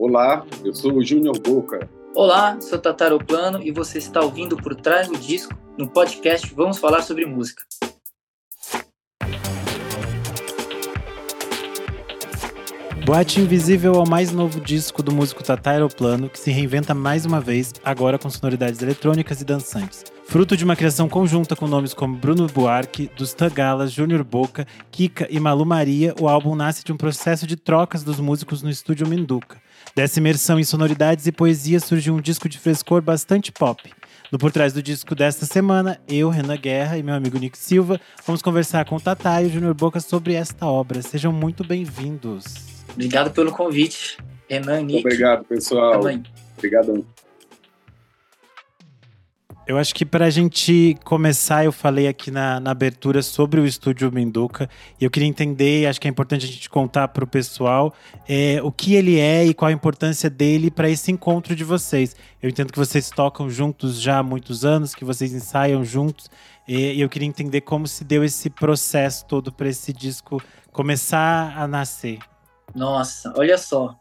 Olá, eu sou o Júnior Boca. Olá, sou Tataro Plano e você está ouvindo Por Trás do Disco. No podcast vamos falar sobre música. Boate Invisível é o mais novo disco do músico Tata Aeroplano, que se reinventa mais uma vez, agora com sonoridades eletrônicas e dançantes. Fruto de uma criação conjunta com nomes como Bruno Buarque, dos Tagalas, Júnior Boca, Kika e Malu Maria, o álbum nasce de um processo de trocas dos músicos no estúdio Minduca. Dessa imersão em sonoridades e poesia surgiu um disco de frescor bastante pop. No Por Trás do Disco desta semana, eu, Renan Guerra e meu amigo Nick Silva vamos conversar com o Tatá e o Júnior Boca sobre esta obra. Sejam muito bem-vindos. Obrigado pelo convite, Renan, Nick. Obrigado, pessoal. Obrigadão. Eu acho que para a gente começar, eu falei aqui na, na, abertura sobre o estúdio Minduca e eu queria entender, acho que é importante a gente contar para o pessoal é, o que ele é e qual a importância dele para esse encontro de vocês. Eu entendo que vocês tocam juntos já há muitos anos, que vocês ensaiam juntos e, e eu queria entender como se deu esse processo todo para esse disco começar a nascer. Nossa, olha só.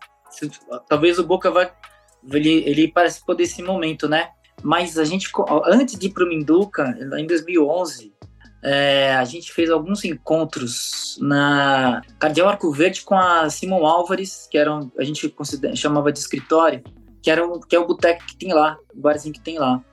Talvez o Boca vai. Ele, ele participou desse momento, né? Mas a gente, antes de ir para o Minduca, em 2011, é, a gente fez alguns encontros na Cardeal Arco Verde com a Simon Álvares, que era um, a gente chamava de escritório, que, era um, que é o boteco que tem lá, o barzinho que tem lá.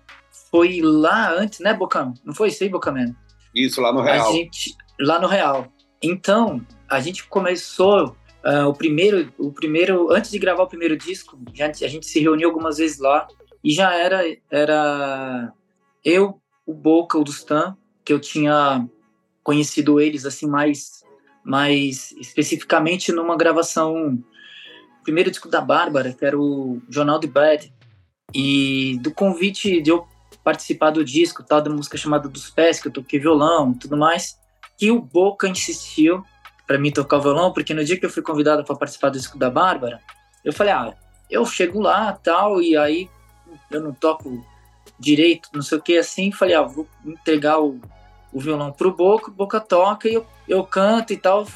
Foi lá antes, né, Bocão? Não foi isso aí, Bocameno? Isso, lá no Real. A gente, lá no Real. Então, a gente começou Uh, o primeiro, o primeiro, antes de gravar o primeiro disco, já, a gente se reuniu algumas vezes lá e já era, era eu, o Boca, o Dustan, que eu tinha conhecido eles assim mais, mais especificamente numa gravação, primeiro disco da Bárbara, que era o Jornal de Bad, e do convite de eu participar do disco, tal da música chamada Dos Pés, que eu toquei violão, tudo mais, que o Boca insistiu para mim tocar violão, porque no dia que eu fui convidado para participar do disco da Bárbara, eu falei, ah, eu chego lá, tal, e aí eu não toco direito, não sei o que, assim, falei, ah, vou entregar o, o violão pro Boca, o Boca toca e eu, eu canto e tal.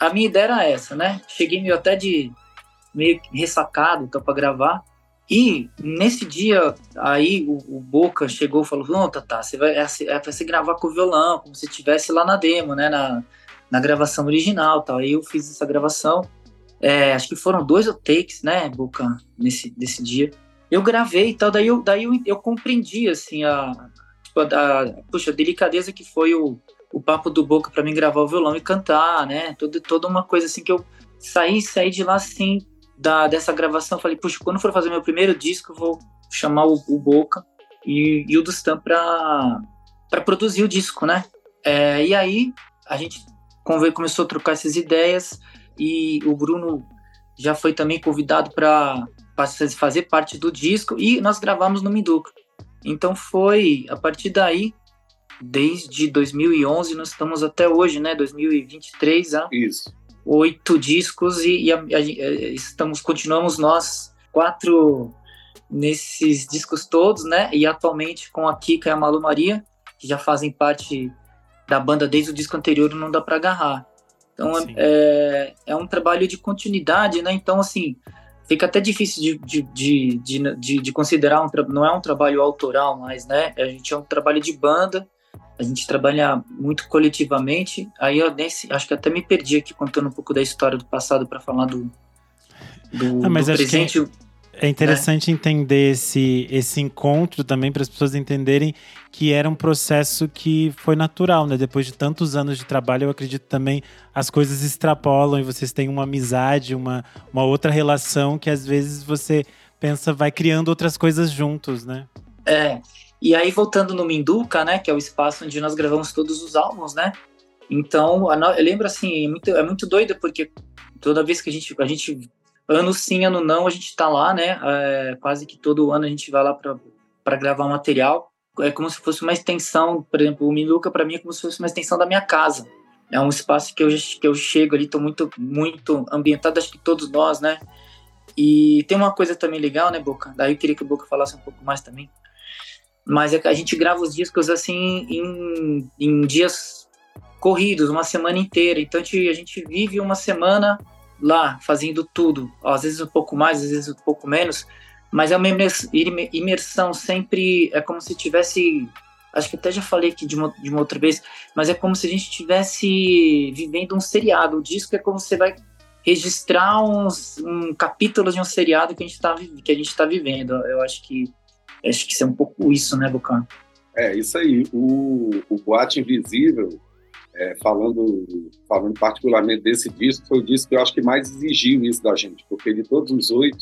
A minha ideia era essa, né? Cheguei meio até de meio ressacado, então, para gravar. E nesse dia, aí o, o Boca chegou e falou: Não, Tata, você vai, é, é você gravar com o violão, como se estivesse lá na demo, né? Na, na gravação original tal. Aí eu fiz essa gravação. É, acho que foram dois takes, né, Boca, nesse, nesse dia. Eu gravei e tal, daí eu, daí eu, eu compreendi, assim, a, tipo, a, a, puxa, a delicadeza que foi o, o papo do Boca para mim gravar o violão e cantar, né? Toda, toda uma coisa assim que eu saí, saí de lá assim, da, dessa gravação. Falei, puxa, quando for fazer meu primeiro disco, eu vou chamar o, o Boca e, e o Dustan para produzir o disco, né? É, e aí a gente começou a trocar essas ideias e o Bruno já foi também convidado para fazer parte do disco e nós gravamos no Minduca. Então foi a partir daí, desde 2011, nós estamos até hoje, né? 2023, ah, Isso. oito discos e, e a, a, estamos continuamos nós quatro nesses discos todos, né? E atualmente com a Kika e a Malu Maria, que já fazem parte da banda desde o disco anterior não dá para agarrar. Então é, é um trabalho de continuidade, né? Então, assim, fica até difícil de, de, de, de, de considerar, um não é um trabalho autoral mais, né? A gente é um trabalho de banda, a gente trabalha muito coletivamente. Aí eu nesse, acho que até me perdi aqui contando um pouco da história do passado para falar do, do, ah, do presente. Que é interessante né? entender esse, esse encontro também para as pessoas entenderem que era um processo que foi natural, né? Depois de tantos anos de trabalho, eu acredito também as coisas extrapolam e vocês têm uma amizade, uma, uma outra relação que às vezes você pensa vai criando outras coisas juntos, né? É. E aí voltando no Minduca, né, que é o espaço onde nós gravamos todos os álbuns, né? Então, eu lembro assim, é muito, é muito doido porque toda vez que a gente a gente ano sim, ano não, a gente tá lá, né? É, quase que todo ano a gente vai lá para gravar material. É como se fosse uma extensão, por exemplo, o Minuca para mim é como se fosse uma extensão da minha casa. É um espaço que eu, que eu chego ali, tô muito, muito ambientado, acho que todos nós, né? E tem uma coisa também legal, né, Boca? Daí eu queria que o Boca falasse um pouco mais também. Mas é que a gente grava os discos assim em, em dias corridos, uma semana inteira. Então a gente vive uma semana lá fazendo tudo, às vezes um pouco mais, às vezes um pouco menos, mas é uma imersão sempre, é como se tivesse, acho que até já falei aqui de uma, de uma outra vez, mas é como se a gente estivesse vivendo um seriado. O disco é como você vai registrar uns, um capítulo de um seriado que a gente está que a gente tá vivendo. Eu acho que acho que isso é um pouco isso, né, Bucano? É, isso aí. O, o Boate Invisível, é, falando, falando particularmente desse disco, foi o disco que eu acho que mais exigiu isso da gente, porque de todos os oito,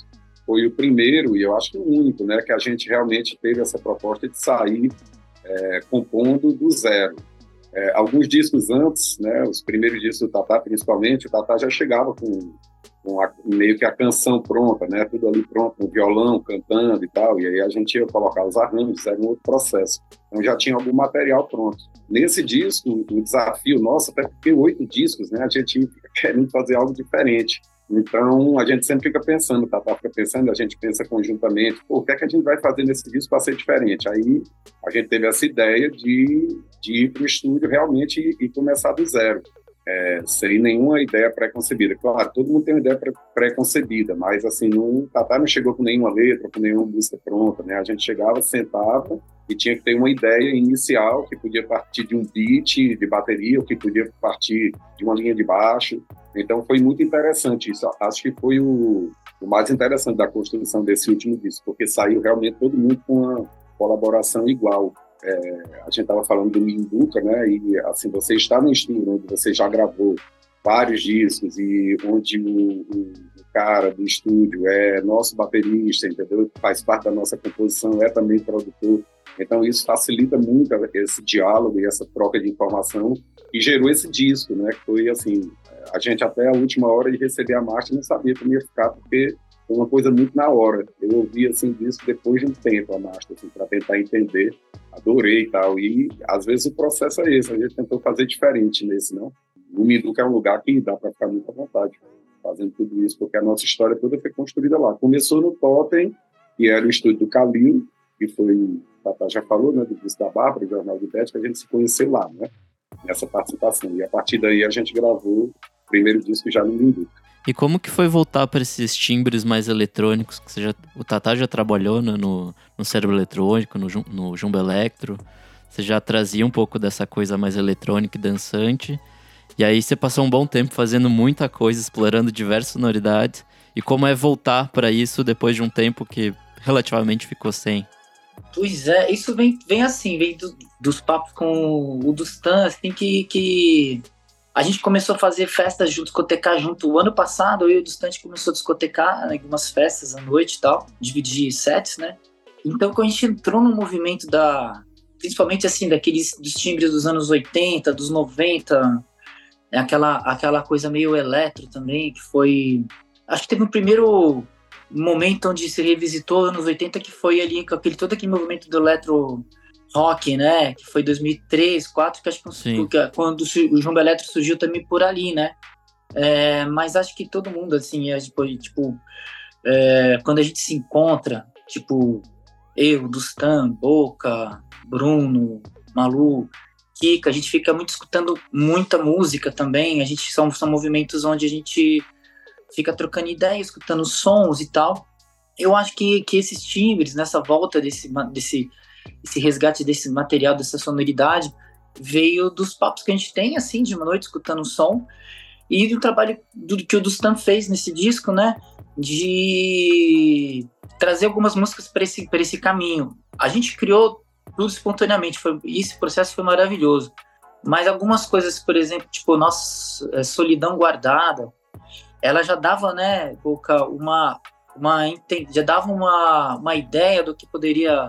foi o primeiro e eu acho que o único, né, que a gente realmente teve essa proposta de sair é, compondo do zero. É, alguns discos antes, né, os primeiros discos do Tatá, principalmente, o Tatá já chegava com, com meio que a canção pronta, né, tudo ali pronto, com violão, cantando e tal, e aí a gente ia colocar os arranjos, era um outro processo. Então já tinha algum material pronto. Nesse disco, o desafio nosso, até porque oito discos, né, a gente querendo fazer algo diferente. Então, a gente sempre fica pensando, Tata fica pensando, a gente pensa conjuntamente, o que é que a gente vai fazer nesse disco para ser diferente? Aí, a gente teve essa ideia de, de ir para o estúdio realmente e, e, começar do zero, é, sem nenhuma ideia pré-concebida. Claro, todo mundo tem uma ideia pré-concebida, mas, assim, o Tata não chegou com nenhuma letra, com nenhuma música pronta, né? A gente chegava, sentava e tinha que ter uma ideia inicial que podia partir de um beat de bateria, ou que podia partir de uma linha de baixo, então foi muito interessante isso. Acho que foi o, o mais interessante da construção desse último disco, porque saiu realmente todo mundo com uma colaboração igual. É, a gente estava falando do Minduca, né? E assim, você está no estúdio onde você já gravou vários discos e onde o, o, cara do estúdio é nosso baterista, entendeu? Faz parte da nossa composição, é também produtor. Então isso facilita muito esse diálogo e essa troca de informação e gerou esse disco, né? Que foi assim a gente até a última hora de receber a marcha não sabia como ia ficar, porque foi uma coisa muito na hora. Eu ouvi assim disso depois de um tempo a marcha, assim, para tentar entender. Adorei e tal. E às vezes o processo é esse, a gente tentou fazer diferente nesse, não? O Minduca é um lugar que dá para ficar muito à vontade fazendo tudo isso, porque a nossa história toda foi construída lá. Começou no Totem, que era o estúdio do Calil, que foi, Tata já falou, né, do disco da Bárbara, do Jornal de que a gente se conheceu lá, né, nessa participação. E a partir daí a gente gravou primeiro disco já no Minduca. E como que foi voltar para esses timbres mais eletrônicos? Que já, o Tata já trabalhou né, no, no cérebro eletrônico, no, no Jumbo Electro. Você já trazia um pouco dessa coisa mais eletrônica e dançante. E aí você passou um bom tempo fazendo muita coisa, explorando diversas sonoridades. E como é voltar para isso depois de um tempo que relativamente ficou sem? Pois é, isso vem, vem assim, vem do, dos papos com o Dustan, assim, que, que a gente começou a fazer festas juntos, discotecar junto. O ano passado, eu e o Distante começou a discotecar né, algumas festas à noite e tal, dividir sets, né? Então, quando a gente entrou no movimento da. Principalmente assim, daqueles dos timbres dos anos 80, dos 90, é aquela, aquela coisa meio eletro também, que foi. Acho que teve um primeiro momento onde se revisitou anos 80, que foi ali com aquele, todo aquele movimento do eletro rock, né? Que foi 2003, 2004, que acho que quando o João Beletro surgiu também por ali, né? É, mas acho que todo mundo, assim, é, tipo, tipo é, quando a gente se encontra, tipo, eu, Dustan, Boca, Bruno, Malu, Kika, a gente fica muito escutando muita música também. A gente são, são movimentos onde a gente fica trocando ideias, escutando sons e tal. Eu acho que, que esses timbres, nessa volta desse, desse esse resgate desse material, dessa sonoridade, veio dos papos que a gente tem, assim, de uma noite escutando o som, e do trabalho do, que o Dustan fez nesse disco, né, de trazer algumas músicas para esse, esse caminho. A gente criou tudo espontaneamente, foi, esse processo foi maravilhoso. Mas algumas coisas, por exemplo, tipo, nossa é, Solidão Guardada, ela já dava, né, uma, uma já dava uma, uma ideia do que poderia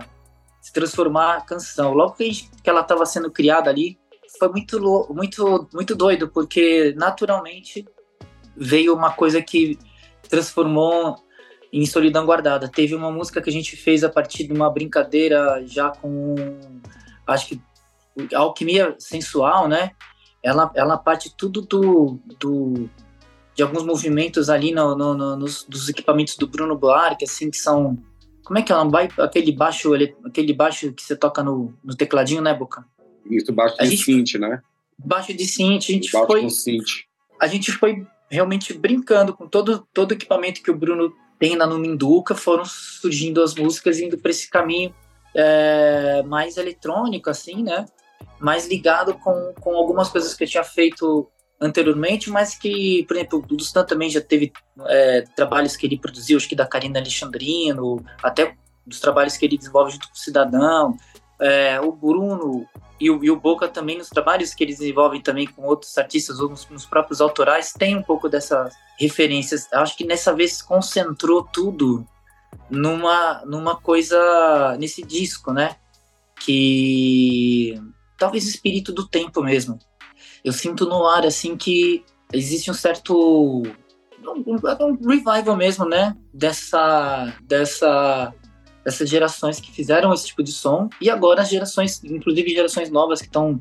se transformar a canção. Logo que, gente, que ela estava sendo criada ali, foi muito, muito, muito doido, porque naturalmente veio uma coisa que transformou em Solidão Guardada. Teve uma música que a gente fez a partir de uma brincadeira já com, acho que, alquimia sensual, né? Ela, ela parte tudo do, do de alguns movimentos ali no, no, no nos, dos equipamentos do Bruno Buarque, assim, que são como é que é? Aquele baixo, aquele baixo que você toca no, no tecladinho, né, Boca? Isso, baixo de gente, synth, né? Baixo de synth, a gente baixo foi. Com synth. A gente foi realmente brincando com todo todo o equipamento que o Bruno tem na Numinduca, foram surgindo as músicas indo para esse caminho é, mais eletrônico, assim, né? Mais ligado com, com algumas coisas que eu tinha feito anteriormente, mas que, por exemplo, o Dustan também já teve é, trabalhos que ele produziu, acho que da Karina Alexandrino, até dos trabalhos que ele desenvolve junto com o Cidadão, é, o Bruno e o, e o, Boca também nos trabalhos que eles desenvolvem também com outros artistas ou nos, nos próprios autorais tem um pouco dessas referências. Acho que nessa vez concentrou tudo numa, numa coisa nesse disco, né? Que talvez o espírito do tempo mesmo. Eu sinto no ar assim que existe um certo um, um revival mesmo, né? Dessa dessa dessas gerações que fizeram esse tipo de som e agora as gerações, inclusive gerações novas que estão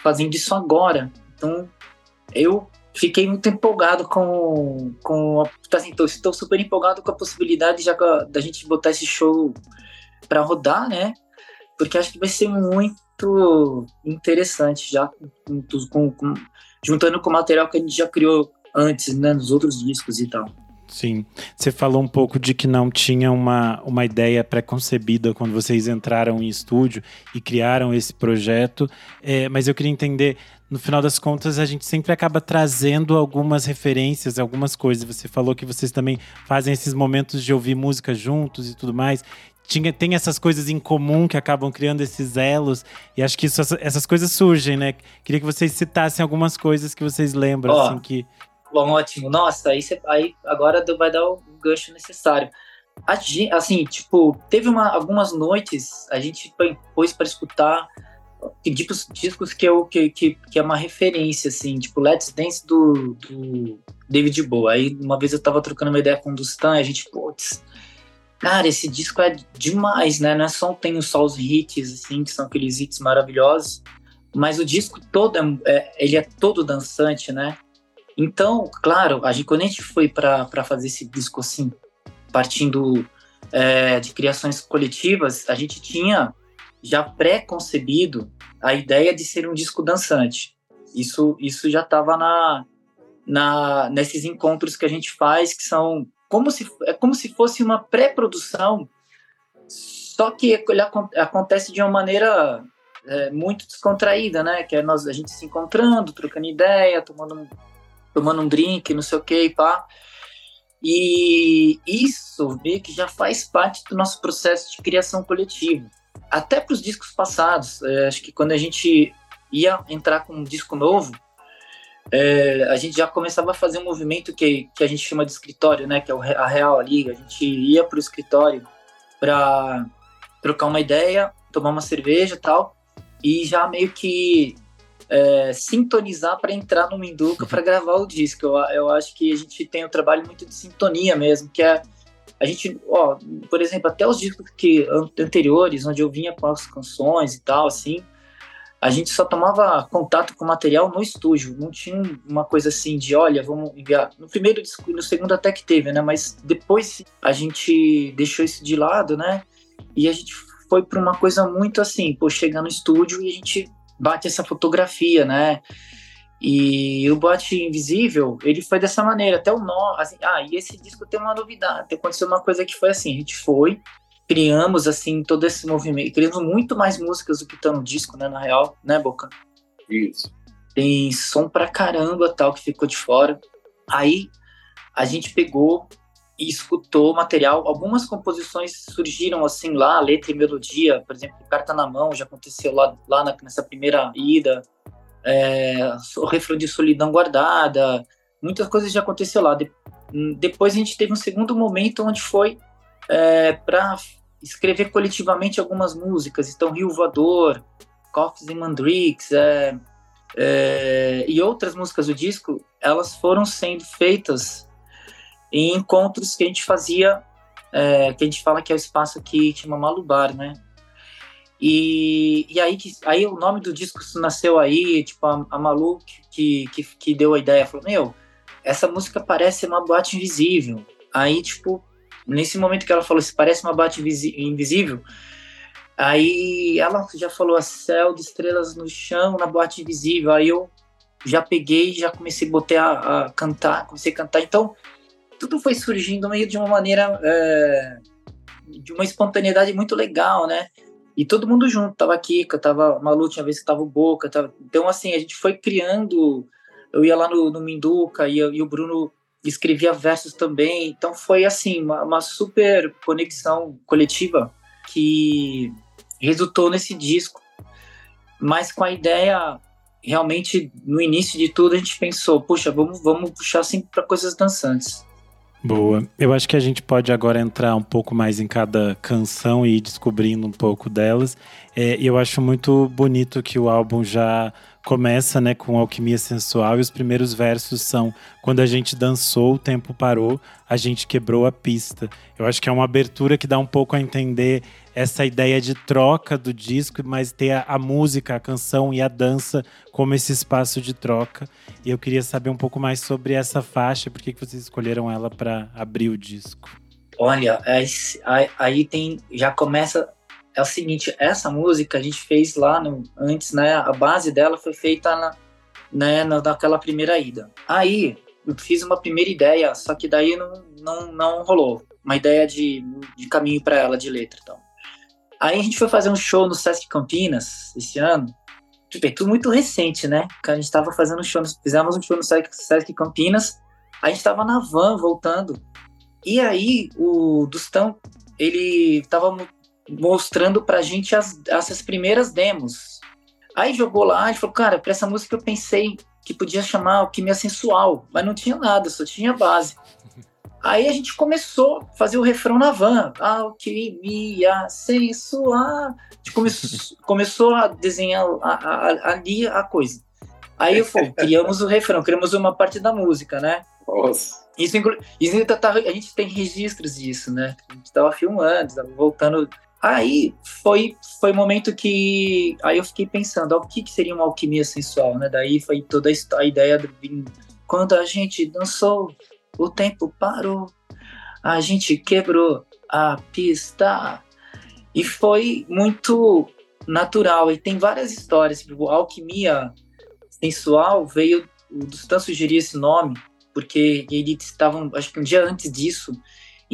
fazendo isso agora. Então, eu fiquei muito empolgado com. com assim, estou super empolgado com a possibilidade já da gente botar esse show para rodar, né? Porque acho que vai ser muito interessante já com, com, juntando com o material que a gente já criou antes, né, nos outros discos e tal. Sim. Você falou um pouco de que não tinha uma, uma ideia pré-concebida quando vocês entraram em estúdio e criaram esse projeto, é, mas eu queria entender, no final das contas, a gente sempre acaba trazendo algumas referências, algumas coisas. Você falou que vocês também fazem esses momentos de ouvir música juntos e tudo mais. Tinha, tem essas coisas em comum que acabam criando esses elos, e acho que isso, essas coisas surgem, né? Queria que vocês citassem algumas coisas que vocês lembram, oh. assim, que, Bom, ótimo. Nossa, aí, cê, aí agora vai dar o gancho necessário. A, assim, tipo, teve uma, algumas noites a gente pôs para escutar discos, discos que, eu, que, que, que é uma referência, assim, tipo Let's Dance do, do David Bowie. Aí uma vez eu tava trocando uma ideia com o Dustan e a gente, putz, cara, esse disco é demais, né? Não é só tem só os hits, assim, que são aqueles hits maravilhosos, mas o disco todo, é, é ele é todo dançante, né? Então, claro, a gente, quando a gente foi para fazer esse disco assim, partindo é, de criações coletivas, a gente tinha já pré-concebido a ideia de ser um disco dançante. Isso, isso já estava na, na, nesses encontros que a gente faz, que são como se, é como se fosse uma pré-produção, só que ele acontece de uma maneira é, muito descontraída, né? Que é nós, a gente se encontrando, trocando ideia, tomando um tomando um drink, não sei o que, pá. E isso meio que já faz parte do nosso processo de criação coletiva. Até para os discos passados, é, acho que quando a gente ia entrar com um disco novo, é, a gente já começava a fazer um movimento que, que a gente chama de escritório, né? Que é a Real Liga. A gente ia para o escritório para trocar uma ideia, tomar uma cerveja tal, e já meio que é, sintonizar para entrar no Minduca para gravar o disco. Eu, eu acho que a gente tem um trabalho muito de sintonia mesmo, que é a gente, ó, por exemplo, até os discos que anteriores, onde eu vinha com as canções e tal, assim, a gente só tomava contato com o material no estúdio, não tinha uma coisa assim de, olha, vamos enviar. No primeiro disco no segundo até que teve, né? Mas depois a gente deixou isso de lado, né? E a gente foi para uma coisa muito assim, pô, chegar no estúdio e a gente bate essa fotografia, né? E o boate invisível, ele foi dessa maneira, até o nó, assim, ah, e esse disco tem uma novidade, aconteceu uma coisa que foi assim, a gente foi, criamos assim todo esse movimento, criamos muito mais músicas do que estão no disco, né, na real, né, Boca? Isso. Tem som pra caramba, tal, que ficou de fora. Aí a gente pegou e escutou o material. Algumas composições surgiram assim lá, letra e melodia, por exemplo, Carta na Mão já aconteceu lá, lá na, nessa primeira ida, é, o refrão de Solidão Guardada, muitas coisas já aconteceu lá. De, depois a gente teve um segundo momento onde foi é, para escrever coletivamente algumas músicas, então Rio Voador, Coffs e Mandrix, é, é, e outras músicas do disco, elas foram sendo feitas em encontros que a gente fazia, é, que a gente fala que é o espaço que chama Malubar, né? E, e aí, que, aí o nome do disco nasceu aí, tipo, a, a Malu que, que, que deu a ideia, falou, meu, essa música parece uma boate invisível. Aí, tipo, nesse momento que ela falou, se parece uma boate invisível, aí ela já falou, a céu de estrelas no chão, na boate invisível. Aí eu já peguei, já comecei a botar a, a cantar, comecei a cantar. Então, tudo foi surgindo meio de uma maneira, é, de uma espontaneidade muito legal, né? E todo mundo junto, tava aqui, tava Malu, tinha vez que tava o Boca, tava... então assim, a gente foi criando, eu ia lá no, no Minduca e, e o Bruno escrevia versos também, então foi assim, uma, uma super conexão coletiva que resultou nesse disco, mas com a ideia realmente no início de tudo a gente pensou, puxa, vamos, vamos puxar assim para coisas dançantes. Boa. Eu acho que a gente pode agora entrar um pouco mais em cada canção e ir descobrindo um pouco delas. É, eu acho muito bonito que o álbum já começa né, com Alquimia Sensual e os primeiros versos são Quando a gente dançou, o tempo parou, a gente quebrou a pista. Eu acho que é uma abertura que dá um pouco a entender essa ideia de troca do disco, mas ter a, a, música, a canção e a dança como esse espaço de troca. E eu queria saber um pouco mais sobre essa faixa, por que, vocês escolheram ela para abrir o disco? Olha, aí, aí tem, já começa é o seguinte, essa música a gente fez lá no, antes, né? A base dela foi feita na, né, naquela primeira ida. Aí eu fiz uma primeira ideia, só que daí não, não, não rolou. Uma ideia de, de caminho para ela, de letra então. Aí a gente foi fazer um show no Sesc Campinas esse ano. Tipo, é tudo muito recente, né? A gente tava fazendo um show, fizemos um show no Sesc Campinas. A gente tava na van voltando. E aí o Dustão, ele tava mostrando pra gente as, essas primeiras demos. Aí jogou lá e falou, cara, pra essa música eu pensei que podia chamar Alquimia Sensual, mas não tinha nada, só tinha base. Aí a gente começou a fazer o refrão na van. Alquimia sensual. A gente come começou a desenhar a, a, ali a coisa. Aí eu falei, criamos o refrão, criamos uma parte da música, né? Nossa. Isso, isso tá, a gente tem registros disso, né? A gente estava filmando, estava voltando. Aí foi foi momento que aí eu fiquei pensando, ó, o que, que seria uma alquimia sensual, né? Daí foi toda a ideia do quando a gente dançou o tempo parou, a gente quebrou a pista. E foi muito natural. E tem várias histórias. Tipo, alquimia sensual veio. O Dustan sugeriu esse nome porque eles estavam, acho que um dia antes disso,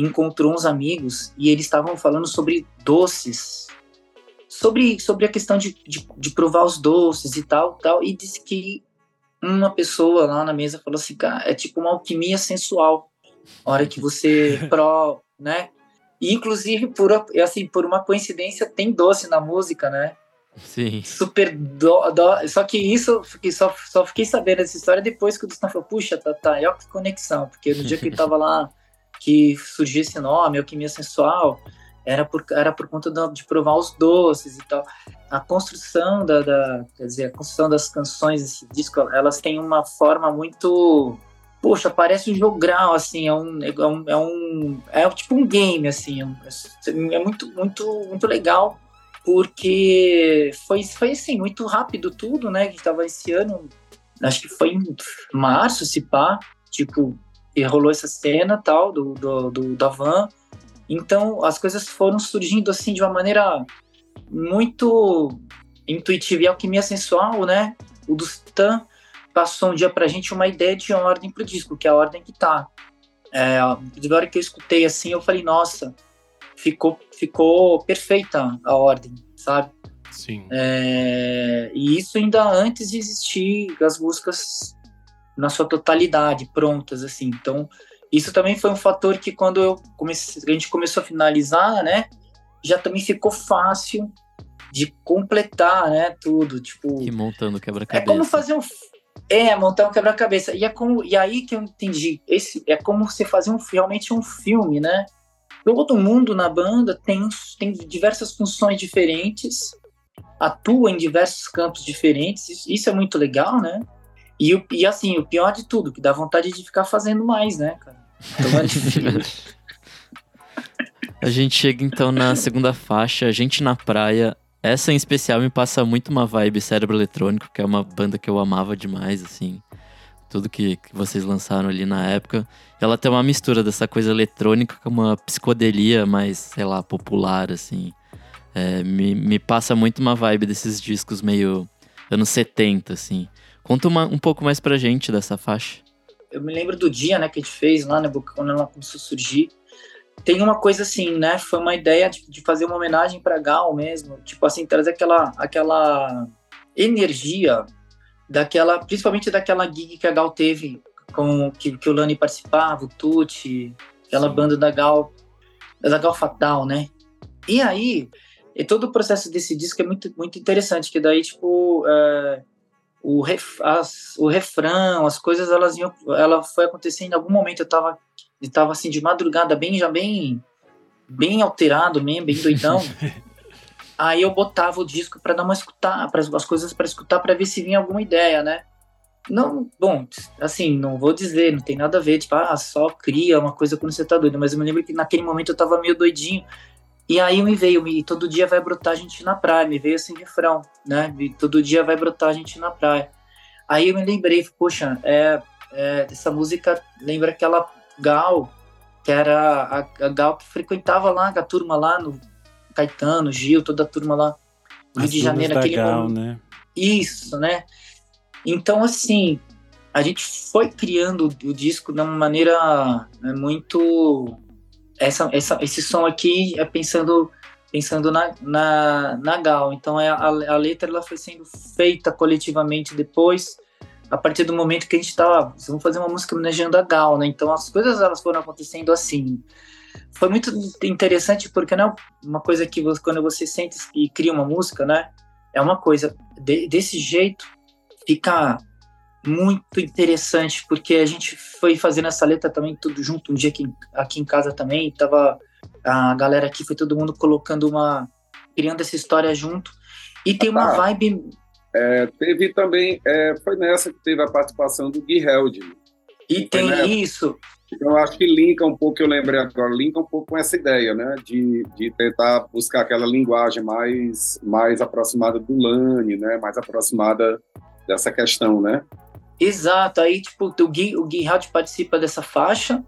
encontrou uns amigos e eles estavam falando sobre doces, sobre, sobre a questão de, de, de, provar os doces e tal, tal, e disse que uma pessoa lá na mesa falou assim, cara, é tipo uma alquimia sensual. A hora que você pro, né? E, inclusive, por, assim, por uma coincidência, tem doce na música, né? Sim. Super do, do, Só que isso, só, só fiquei sabendo dessa história depois que o Gustavo falou, puxa, tá, tá, é que conexão, porque no dia que ele tava lá, que surgiu esse nome, Alquimia Sensual, era por, era por conta de provar os doces e tal. A construção da, da, quer dizer, a construção das canções desse disco, elas têm uma forma muito, poxa, parece um jogral, assim, é um, é um, é, um, é tipo um game, assim, é, é muito, muito, muito legal, porque foi, foi assim, muito rápido tudo, né, que estava esse ano, acho que foi em março, se pá, tipo, e rolou essa cena tal do, do, do da van, então as coisas foram surgindo assim de uma maneira muito intuitiva e alquimia sensual, né? O Dustan passou um dia pra gente uma ideia de ordem pro disco, que é a ordem que tá. É, agora que eu escutei assim, eu falei, nossa, ficou, ficou perfeita a ordem, sabe? Sim. É, e isso ainda antes de existir as músicas na sua totalidade, prontas, assim. Então, isso também foi um fator que quando eu comecei, a gente começou a finalizar, né, já também ficou fácil de completar, né, tudo, tipo... Que montando quebra-cabeça. É como fazer um... É, montar um quebra-cabeça. E, é como, e aí que eu entendi, esse é como você fazer um, realmente um filme, né? Todo mundo na banda tem, tem diversas funções diferentes, atua em diversos campos diferentes, isso, isso é muito legal, né? E, e assim, o pior de tudo, que dá vontade de ficar fazendo mais, né, cara? Então, a gente chega então na segunda faixa, A Gente na Praia. Essa em especial me passa muito uma vibe cérebro eletrônico, que é uma banda que eu amava demais, assim. Tudo que, que vocês lançaram ali na época. Ela tem uma mistura dessa coisa eletrônica com uma psicodelia mais, sei lá, popular, assim. É, me, me passa muito uma vibe desses discos meio anos 70, assim Conta uma, um pouco mais pra gente dessa faixa. Eu me lembro do dia, né, que a gente fez lá, né, quando ela começou a surgir. Tem uma coisa assim, né, foi uma ideia de, de fazer uma homenagem pra Gal mesmo, tipo assim, trazer aquela, aquela energia daquela, principalmente daquela gig que a Gal teve, com que, que o Lani participava, o Tuti, aquela Sim. banda da Gal, da Gal Fatal, né? E aí, e todo o processo desse disco é muito, muito interessante, que daí, tipo, é, o, ref, as, o refrão, as coisas, elas iam, ela foi acontecendo em algum momento, eu tava, eu tava assim, de madrugada, bem, já bem, bem alterado mesmo, bem doidão. aí eu botava o disco para dar uma escutar, para as coisas para escutar, para ver se vinha alguma ideia, né? Não, bom, assim, não vou dizer, não tem nada a ver, tipo, ah, só cria uma coisa quando você tá doido, mas eu me lembro que naquele momento eu tava meio doidinho, e aí me veio, me, todo dia vai brotar a gente na praia, me veio esse refrão, né? E todo dia vai brotar a gente na praia. Aí eu me lembrei, poxa, é, é, essa música lembra aquela Gal, que era a, a, Gal que frequentava lá, a turma lá no Caetano, Gil, toda a turma lá no Rio de Janeiro. Aquele Gal, momento. né? Isso, né? Então, assim, a gente foi criando o disco de uma maneira né, muito essa, essa, esse som aqui é pensando pensando na, na, na Gal. Então é, a, a letra ela foi sendo feita coletivamente depois, a partir do momento que a gente estava, vamos fazer uma música homenageando a Gal, né? Então as coisas elas foram acontecendo assim. Foi muito interessante porque não é uma coisa que você, quando você sente e cria uma música, né? É uma coisa de, desse jeito fica muito interessante, porque a gente foi fazendo essa letra também tudo junto, um dia aqui, aqui em casa também, tava a galera aqui, foi todo mundo colocando uma, criando essa história junto, e tem uma ah, vibe... É, teve também, é, foi nessa que teve a participação do Gui Held. E tem isso. Então, eu acho que linka um pouco, eu lembrei agora, linka um pouco com essa ideia, né, de, de tentar buscar aquela linguagem mais, mais aproximada do Lani, né, mais aproximada dessa questão, né? Exato, aí tipo, o Gui, o Gui participa dessa faixa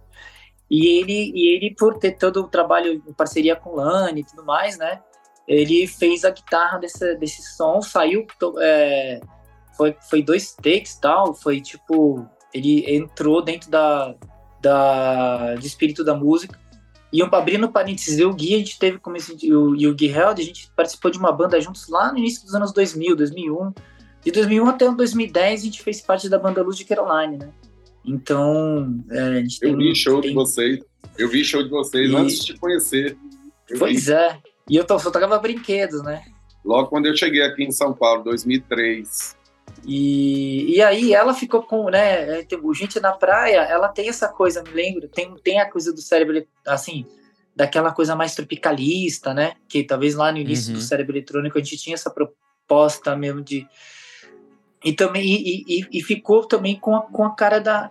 e ele, e ele, por ter todo o trabalho em parceria com o Lani e tudo mais, né? Ele fez a guitarra desse, desse som, saiu, é, foi, foi dois takes tal, foi tipo, ele entrou dentro da, da, do espírito da música. E abrindo parênteses, o Gui, a gente teve como esse, o, e o Gui Held, a gente participou de uma banda juntos lá no início dos anos 2000, 2001, de 2001 até 2010 a gente fez parte da banda Luz de Caroline, né? Então, é, a gente Eu tem, vi show tem... de vocês. Eu vi show de vocês e... antes de te conhecer. Eu pois vi. é. E eu só tocava brinquedos, né? Logo quando eu cheguei aqui em São Paulo, 2003. E, e aí ela ficou com, né, é, o Gente na Praia, ela tem essa coisa, me lembro, tem, tem a coisa do cérebro, assim, daquela coisa mais tropicalista, né, que talvez lá no início uhum. do cérebro eletrônico a gente tinha essa proposta mesmo de, e também e, e, e, ficou também com a, com a cara da,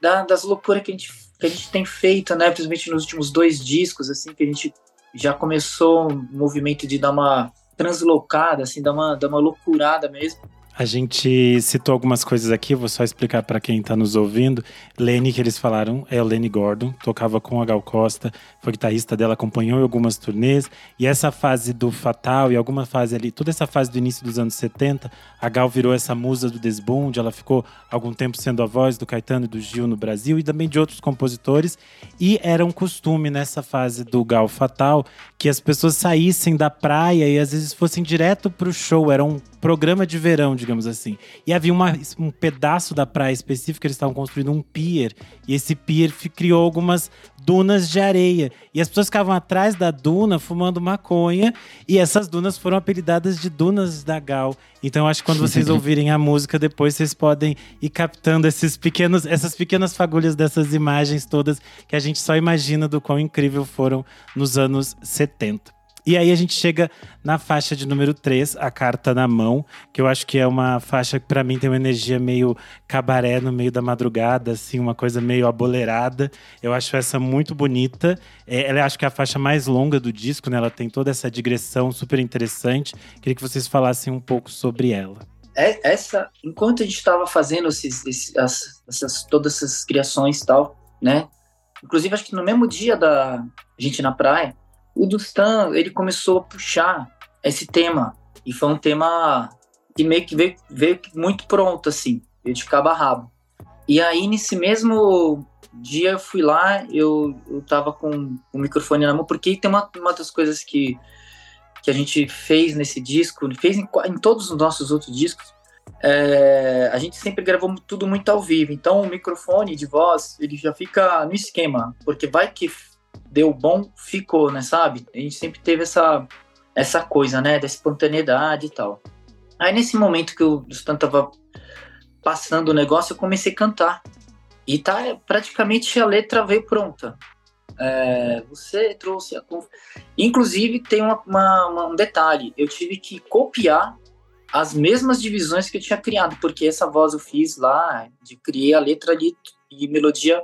da, das loucuras que a, gente, que a gente tem feito, né? Principalmente nos últimos dois discos, assim, que a gente já começou um movimento de dar uma translocada, assim, dar uma, dar uma loucurada mesmo. A gente citou algumas coisas aqui, vou só explicar para quem está nos ouvindo. Lenny, que eles falaram, é o Lenny Gordon, tocava com a Gal Costa, foi guitarrista dela, acompanhou em algumas turnês. E essa fase do Fatal e alguma fase ali, toda essa fase do início dos anos 70, a Gal virou essa musa do desbunde, ela ficou algum tempo sendo a voz do Caetano e do Gil no Brasil e também de outros compositores. E era um costume nessa fase do Gal Fatal que as pessoas saíssem da praia e às vezes fossem direto para o show, era um programa de verão, digamos assim. E havia uma, um pedaço da praia específica, eles estavam construindo um pier, e esse pier criou algumas dunas de areia. E as pessoas ficavam atrás da duna fumando maconha, e essas dunas foram apelidadas de Dunas da Gal. Então acho que quando vocês ouvirem a música, depois vocês podem ir captando esses pequenos, essas pequenas fagulhas dessas imagens todas que a gente só imagina do quão incrível foram nos anos 70. E aí a gente chega na faixa de número 3, a carta na mão, que eu acho que é uma faixa que para mim tem uma energia meio cabaré no meio da madrugada, assim, uma coisa meio abolerada. Eu acho essa muito bonita. É, ela acho que é a faixa mais longa do disco, né? Ela tem toda essa digressão super interessante. Queria que vocês falassem um pouco sobre ela. É, essa, enquanto a gente estava fazendo esses, esses, essas, todas essas criações e tal, né? Inclusive, acho que no mesmo dia da gente na praia, o Dustan, ele começou a puxar esse tema, e foi um tema que meio que veio, veio muito pronto, assim, veio de cabo a rabo. E aí, nesse mesmo dia, eu fui lá, eu, eu tava com o microfone na mão, porque tem uma, uma das coisas que, que a gente fez nesse disco, fez em, em todos os nossos outros discos, é, a gente sempre gravou tudo muito ao vivo, então o microfone de voz, ele já fica no esquema, porque vai que deu bom, ficou, né, sabe? A gente sempre teve essa, essa coisa, né, da espontaneidade e tal. Aí nesse momento que o Stan tava passando o negócio, eu comecei a cantar. E tá praticamente a letra veio pronta. É, você trouxe a. Inclusive tem uma, uma, um detalhe, eu tive que copiar as mesmas divisões que eu tinha criado, porque essa voz eu fiz lá, de criei a letra ali e melodia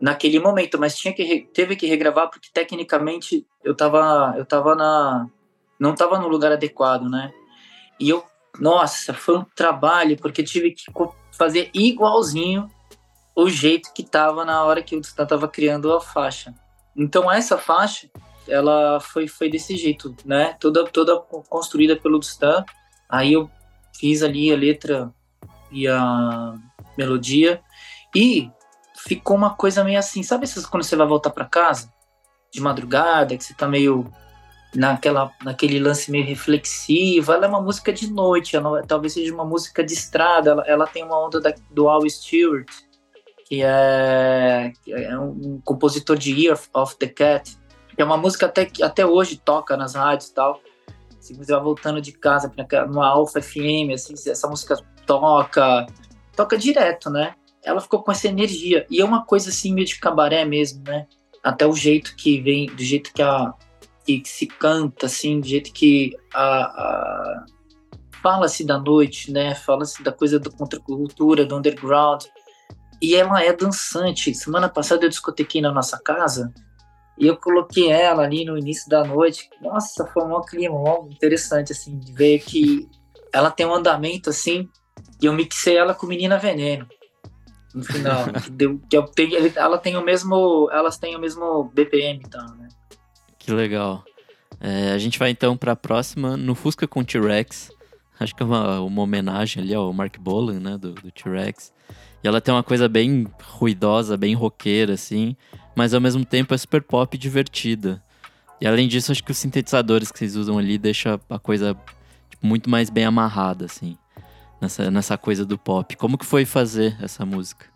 naquele momento, mas tinha que teve que regravar porque tecnicamente eu tava eu tava na não tava no lugar adequado, né? E eu nossa, foi um trabalho, porque tive que fazer igualzinho o jeito que tava na hora que Stan tava criando a faixa. Então essa faixa, ela foi, foi desse jeito, né? Toda, toda construída pelo Stan. Aí eu fiz ali a letra e a melodia. E ficou uma coisa meio assim, sabe quando você vai voltar para casa? De madrugada, que você tá meio naquela, naquele lance meio reflexivo. Ela é uma música de noite, ela, talvez seja uma música de estrada. Ela, ela tem uma onda da, do Al Stewart, que é, é um compositor de Year of the Cat. Que é uma música até que até hoje toca nas rádios e tal. Se você vai voltando de casa numa Alpha FM, assim, essa música toca, toca direto, né? Ela ficou com essa energia. E é uma coisa assim meio de cabaré mesmo, né? Até o jeito que vem, do jeito que a, que, se canta, assim, do jeito que a, a fala-se da noite, né? Fala-se da coisa da contracultura, do underground. E ela é dançante. Semana passada eu discotequei na nossa casa e eu coloquei ela ali no início da noite. Nossa, foi um clima interessante, assim, de ver que ela tem um andamento, assim, e eu mixei ela com Menina Veneno. No final, ela tem o mesmo, elas têm o mesmo BPM, então, né? Que legal. É, a gente vai então para a próxima, no Fusca com T-Rex. Acho que é uma, uma homenagem ali ao Mark Bolan, né, do, do T-Rex. E ela tem uma coisa bem ruidosa, bem roqueira, assim, mas ao mesmo tempo é super pop e divertida. E além disso, acho que os sintetizadores que vocês usam ali deixam a coisa tipo, muito mais bem amarrada, assim, nessa, nessa coisa do pop. Como que foi fazer essa música?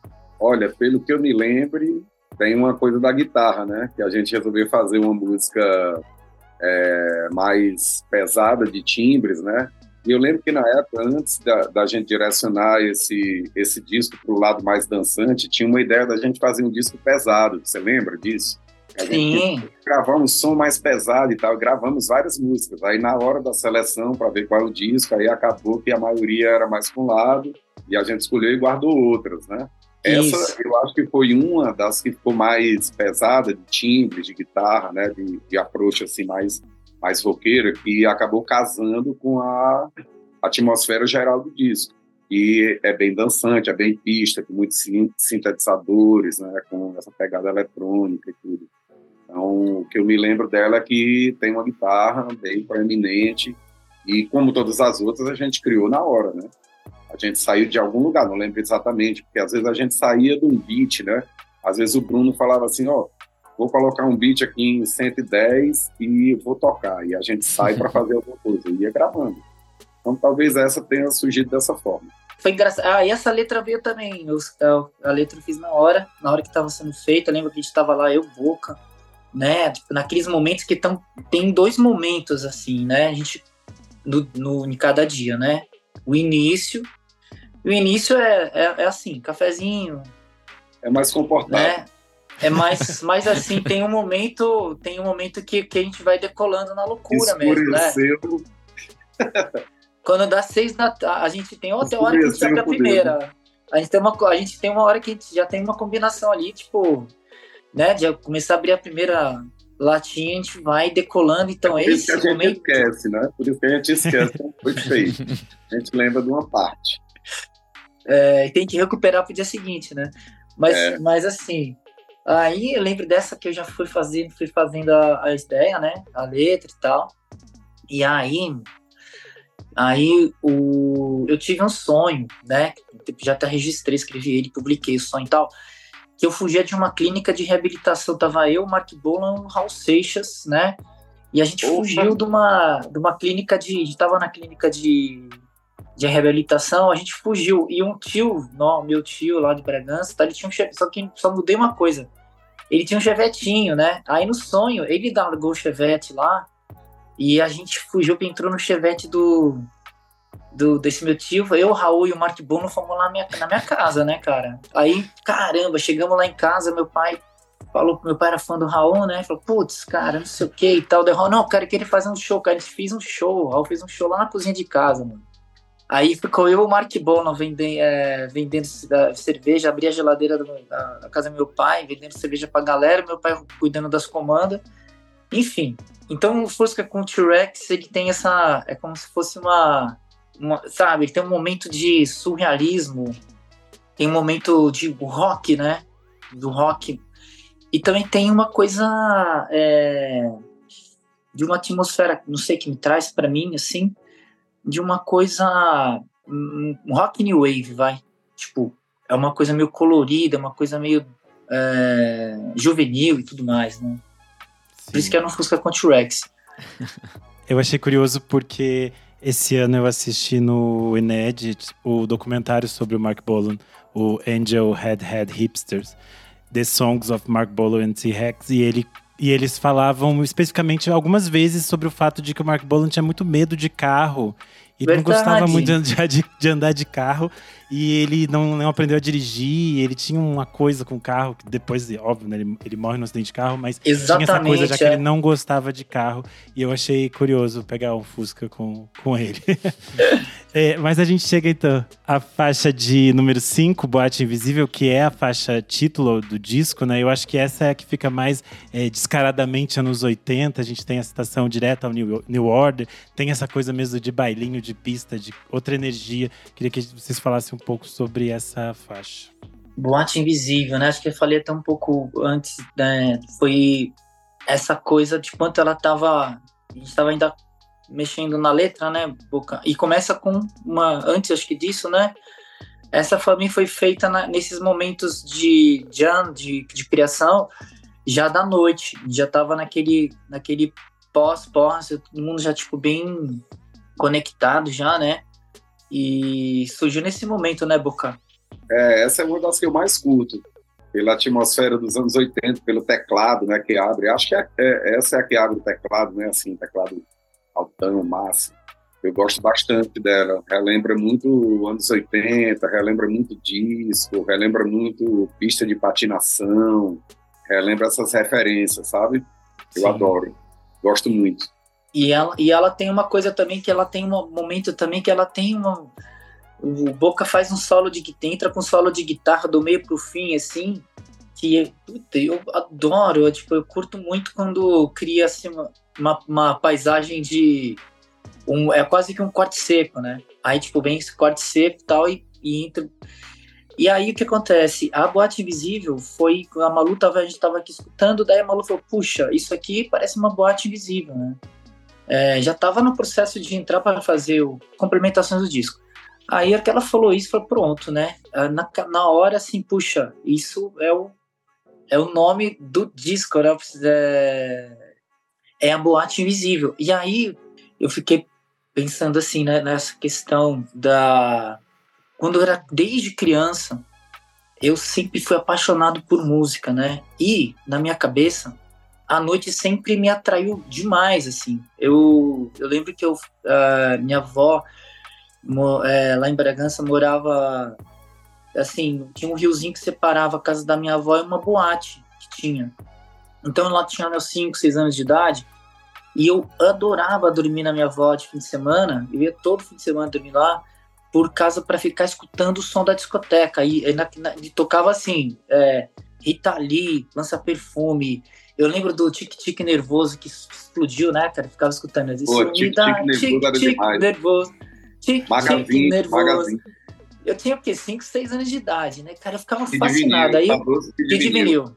Olha, pelo que eu me lembre, tem uma coisa da guitarra, né? Que a gente resolveu fazer uma música é, mais pesada de timbres, né? E eu lembro que na época, antes da, da gente direcionar esse, esse disco para o lado mais dançante, tinha uma ideia da gente fazer um disco pesado. Você lembra disso? Sim. Gravar um som mais pesado e tal. Gravamos várias músicas. Aí na hora da seleção para ver qual é o disco, aí acabou que a maioria era mais para um lado e a gente escolheu e guardou outras, né? Essa Isso. eu acho que foi uma das que ficou mais pesada de timbre, de guitarra, né, de, de approach assim mais mais roqueira, que acabou casando com a atmosfera geral do disco. E é bem dançante, é bem pista, com muitos sintetizadores, né, com essa pegada eletrônica e tudo. Então, o que eu me lembro dela é que tem uma guitarra bem proeminente e, como todas as outras, a gente criou na hora, né? A gente saiu de algum lugar, não lembro exatamente, porque às vezes a gente saía de um beat, né? Às vezes o Bruno falava assim, ó, vou colocar um beat aqui em 110 e vou tocar. E a gente sai para fazer alguma coisa. E ia gravando. Então talvez essa tenha surgido dessa forma. Foi engraçado. Ah, e essa letra veio também. Eu, a letra eu fiz na hora, na hora que estava sendo feita. Lembro que a gente estava lá, eu, Boca, né? Tipo, naqueles momentos que estão. Tem dois momentos, assim, né? A gente. No, no, em cada dia, né? O início. O início é, é, é assim, cafezinho. É mais comportado. Né? É mais, mais assim, tem um momento, tem um momento que, que a gente vai decolando na loucura mesmo, né? Quando dá seis da tarde, a gente tem outra hora que a gente abre a primeira. A gente, tem uma, a gente tem uma hora que a gente já tem uma combinação ali, tipo, né? De começar a abrir a primeira latinha, a gente vai decolando. Então, é Por isso que a gente momento... esquece, né? Por isso que a gente esquece como foi feito. A gente lembra de uma parte. É, tem que recuperar pro dia seguinte, né? Mas, é. mas assim, Aí eu lembro dessa que eu já fui fazendo, fui fazendo a, a ideia, né? A letra e tal. E aí Aí o, eu tive um sonho, né? Já até registrei, escrevi ele, publiquei o sonho e tal. Que eu fugia de uma clínica de reabilitação. Tava eu, Mark Bolan, Raul Seixas, né? E a gente Opa. fugiu de uma, de uma clínica de. A gente tava na clínica de, de reabilitação, a gente fugiu. E um tio, não, meu tio lá de Bragança, tá, ele tinha um chevette, só que só mudei uma coisa. Ele tinha um chevetinho, né? Aí no sonho, ele largou o chevette lá e a gente fugiu, entrou no chevette do, do desse meu tio. Eu, Raul e o Mark Bono fomos lá minha, na minha casa, né, cara? Aí, caramba, chegamos lá em casa, meu pai falou, meu pai era fã do Raul, né? Falou, putz, cara, não sei o que e tal. Daí, não, cara, queria fazer um show, cara. Gente fez um show. O Raul fez um show lá na cozinha de casa, mano. Aí ficou eu e o Mark Bono vendendo, é, vendendo cerveja, abri a geladeira do, da, da, casa do meu pai, vendendo cerveja pra galera, meu pai cuidando das comandas. Enfim, então o Fusca com o T-Rex, ele tem essa. É como se fosse uma, uma. Sabe, tem um momento de surrealismo, tem um momento de rock, né? Do rock. E também tem uma coisa. É, de uma atmosfera, não sei, que me traz para mim, assim, de uma coisa. Um rock new wave, vai. Tipo, é uma coisa meio colorida, uma coisa meio é, juvenil e tudo mais, né? Por isso que eu não Fusca com T-Rex. eu achei curioso porque esse ano eu assisti no Inedit o documentário sobre o Mark Bolan, o Angel Head Head Hipsters, The Songs of Mark Bolan and T-Rex, e ele e eles falavam especificamente algumas vezes sobre o fato de que o Mark Bolan tinha muito medo de carro e não gostava muito de, de, de, andar de carro e ele não, não aprendeu a dirigir. Ele tinha uma coisa com o carro, que depois, óbvio, né, ele, ele morre no acidente de carro, mas Exatamente, tinha essa coisa já que é. ele não gostava de carro. E eu achei curioso pegar um Fusca com, com ele. é, mas a gente chega então à faixa de número 5, Boate Invisível, que é a faixa título do disco, né? Eu acho que essa é a que fica mais é, descaradamente anos 80. A gente tem a citação direta ao New, New Order, tem essa coisa mesmo de bailinho de pista, de outra energia. Queria que vocês falassem um pouco sobre essa faixa. Boate Invisível, né? Acho que eu falei até um pouco antes, né? Foi essa coisa de quanto ela estava. A gente estava ainda mexendo na letra, né? E começa com uma. Antes, acho que disso, né? Essa mim foi feita na, nesses momentos de jam, de, de criação, já da noite. Já estava naquele, naquele pós-pós, todo mundo já, tipo, bem conectado já, né? E surgiu nesse momento, né, Boca? É, essa é uma das que eu mais curto. Pela atmosfera dos anos 80, pelo teclado, né, que abre. Acho que é, é, essa é a que abre o teclado, né, assim, teclado altão, massa. Eu gosto bastante dela. Relembra muito anos 80, relembra muito disco, relembra muito pista de patinação, relembra essas referências, sabe? Eu Sim. adoro. Gosto muito. E ela, e ela tem uma coisa também que ela tem um momento também que ela tem uma. O Boca faz um solo de guitarra, entra com um solo de guitarra do meio pro fim, assim, que puta, eu adoro, eu, tipo, eu curto muito quando cria assim, uma, uma, paisagem de. Um, é quase que um corte seco, né? Aí, tipo, vem esse corte seco e tal, e, e entra. E aí o que acontece? A boate invisível foi. A Malu tava, a gente tava aqui escutando, daí a Malu falou: puxa, isso aqui parece uma boate invisível, né? É, já estava no processo de entrar para fazer o complementações do disco. Aí a que ela falou isso, foi pronto, né? Ah, na, na hora, assim, puxa, isso é o, é o nome do disco, né? É, é a boate invisível. E aí eu fiquei pensando assim, né, nessa questão da. Quando eu era desde criança, eu sempre fui apaixonado por música, né? E na minha cabeça, a noite sempre me atraiu demais, assim. Eu, eu lembro que eu, uh, minha avó, é, lá em Bragança, morava, assim, tinha um riozinho que separava a casa da minha avó e uma boate que tinha. Então, lá tinha meus 5, 6 anos de idade, e eu adorava dormir na minha avó de fim de semana, eu ia todo fim de semana dormir lá, por casa para ficar escutando o som da discoteca. E, e, na, na, e tocava assim, é, Rita Lee, Lança Perfume, eu lembro do Tic Tic Nervoso que explodiu, né, cara? Ficava escutando isso. Pô, tic, tic, tic, tic, nervoso. Tic, tic, nervoso. Magazine. Eu tinha o quê? 5, 6 anos de idade, né, cara? Eu ficava que fascinado. Aí, que de vinil.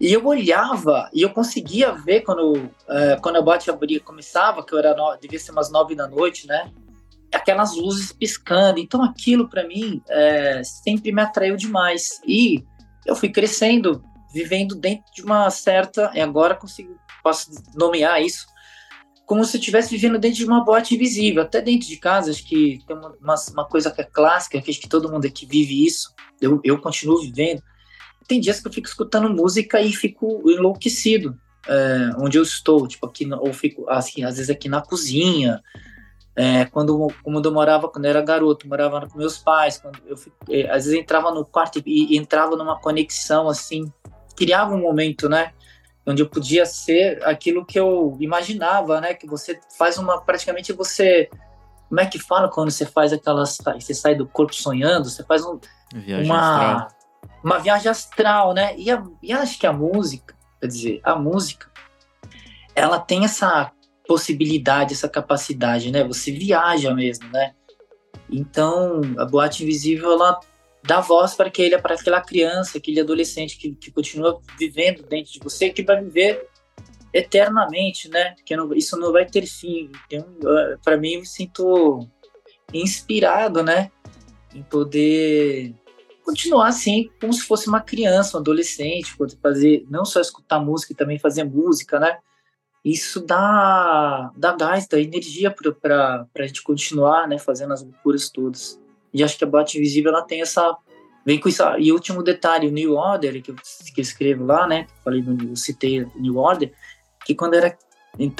E eu olhava e eu conseguia ver quando, uh, quando a boate abria, começava, que eu era no, devia ser umas nove da noite, né? aquelas luzes piscando. Então aquilo para mim é, sempre me atraiu demais. E eu fui crescendo, vivendo dentro de uma certa, e agora consigo posso nomear isso como se eu estivesse vivendo dentro de uma boate invisível, até dentro de casa, acho que tem uma, uma, coisa que é clássica, que acho que todo mundo aqui vive isso, eu, eu continuo vivendo. Tem dias que eu fico escutando música e fico enlouquecido, é, onde eu estou, tipo aqui, ou fico, assim, às vezes aqui na cozinha, é, quando, quando eu morava, quando eu era garoto, morava com meus pais, quando eu é, às vezes entrava no quarto e, e entrava numa conexão, assim, criava um momento, né, onde eu podia ser aquilo que eu imaginava, né? Que você faz uma, praticamente você, como é que fala quando você faz aquelas, você sai do corpo sonhando, você faz um, viagem uma, astral. uma viagem astral, né? E, a, e acho que a música, quer dizer, a música, ela tem essa possibilidade, essa capacidade, né? Você viaja mesmo, né? Então, a boate invisível, ela dá voz para aquele, para aquela criança, aquele adolescente que, que continua vivendo dentro de você, que vai viver eternamente, né? Que não, isso não vai ter fim. Então, para mim, eu me sinto inspirado, né? Em poder continuar assim, como se fosse uma criança, um adolescente, poder fazer, não só escutar música, e também fazer música, né? Isso dá, dá gás, dá energia para a gente continuar, né? Fazendo as loucuras todas. E acho que a Boate Invisível ela tem essa. Vem com isso. E último detalhe, o New Order, que eu, que eu escrevo lá, né? Falei no, eu citei New Order, que quando era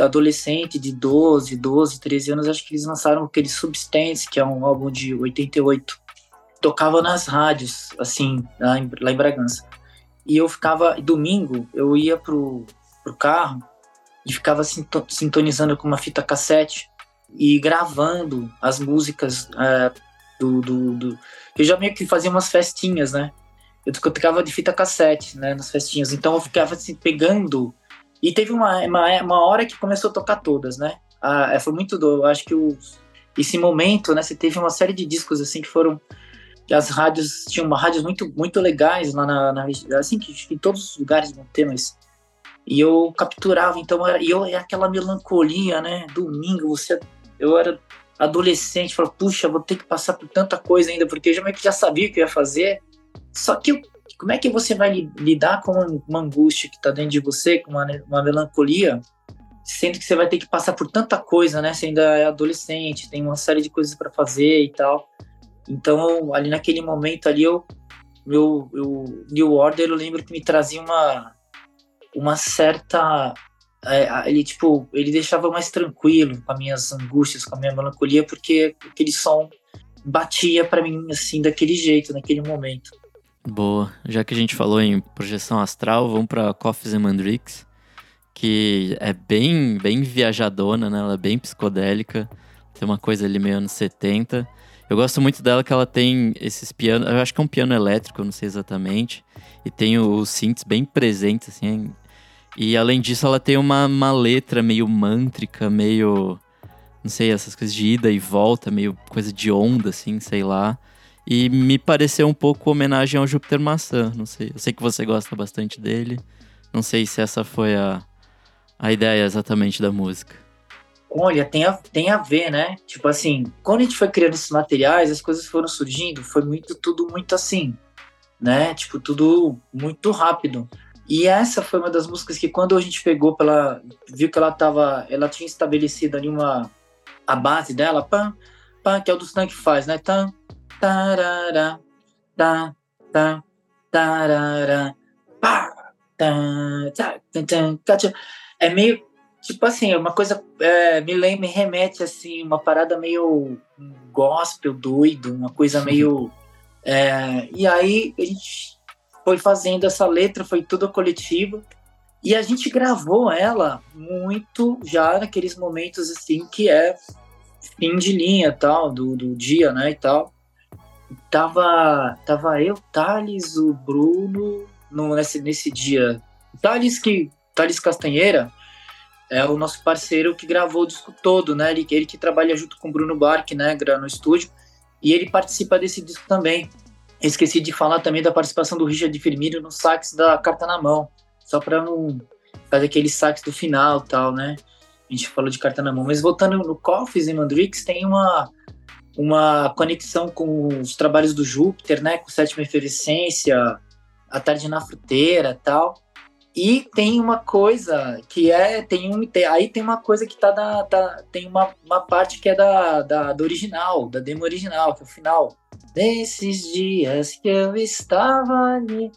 adolescente de 12, 12, 13 anos, acho que eles lançaram aquele Substance, que é um álbum de 88. Tocava nas rádios, assim, lá em, lá em Bragança. E eu ficava, domingo, eu ia pro, pro carro e ficava sintonizando com uma fita cassete e gravando as músicas é, do, do, do, Eu já meio que fazia umas festinhas, né? Eu tocava de fita cassete, né? Nas festinhas. Então eu ficava assim, pegando. E teve uma, uma, uma hora que começou a tocar todas, né? Ah, foi muito do. Acho que o, esse momento, né? Você teve uma série de discos assim que foram. As rádios tinham uma rádios muito, muito legais lá na, na assim que em todos os lugares vão ter, mas e eu capturava, então e eu aquela melancolia, né? Domingo, você eu era adolescente, fala, puxa, vou ter que passar por tanta coisa ainda, porque eu já já sabia o que ia fazer. Só que como é que você vai lidar com uma angústia que está dentro de você, com uma, uma melancolia, sendo que você vai ter que passar por tanta coisa, né? Você ainda é adolescente, tem uma série de coisas para fazer e tal. Então, ali naquele momento ali, eu, meu, eu, New Order, eu lembro que me trazia uma, uma certa ele tipo ele deixava mais tranquilo com as minhas angústias com a minha melancolia porque aquele som batia para mim assim daquele jeito naquele momento. Boa. Já que a gente falou em projeção astral vamos para Coffees and Mandrix que é bem bem viajadona né? Ela é bem psicodélica tem uma coisa ali meio anos 70 eu gosto muito dela que ela tem esses pianos eu acho que é um piano elétrico não sei exatamente e tem os synths bem presentes assim e além disso, ela tem uma, uma letra meio mântrica, meio. Não sei, essas coisas de ida e volta, meio coisa de onda, assim, sei lá. E me pareceu um pouco homenagem ao Júpiter Maçã, não sei. Eu sei que você gosta bastante dele. Não sei se essa foi a, a ideia exatamente da música. Olha, tem a, tem a ver, né? Tipo assim, quando a gente foi criando esses materiais, as coisas foram surgindo, foi muito, tudo muito assim, né? Tipo, tudo muito rápido. E essa foi uma das músicas que quando a gente pegou pela viu que ela tava, ela tinha estabelecido ali uma a base dela, pam, pam, que é o do Stan que faz, né? Tam, tarara, tá, tá, tarara, pá, tá, tá, tá, é meio tipo assim, é uma coisa é, me lembra, me remete assim, uma parada meio gospel doido, uma coisa meio é, e aí a gente foi fazendo essa letra, foi tudo coletivo. E a gente gravou ela muito já naqueles momentos assim que é fim de linha tal, do, do dia, né, e tal. Tava, tava eu, Thales, o Bruno, no, nesse, nesse dia. Thales, que, Thales Castanheira é o nosso parceiro que gravou o disco todo, né? Ele, ele que trabalha junto com o Bruno Barque, né, no estúdio. E ele participa desse disco também. Esqueci de falar também da participação do Richard Firmino no sax da carta na mão, só para não fazer aquele sax do final tal, né? A gente falou de carta na mão. Mas voltando no Coffees e Mandrix, tem uma, uma conexão com os trabalhos do Júpiter, né? Com sétima efervescência, a tarde na fruteira tal. E tem uma coisa que é. Tem um, tem, aí tem uma coisa que tá da. da tem uma, uma parte que é da, da, do original, da demo original, que é o final. Nesses dias que eu estava ali.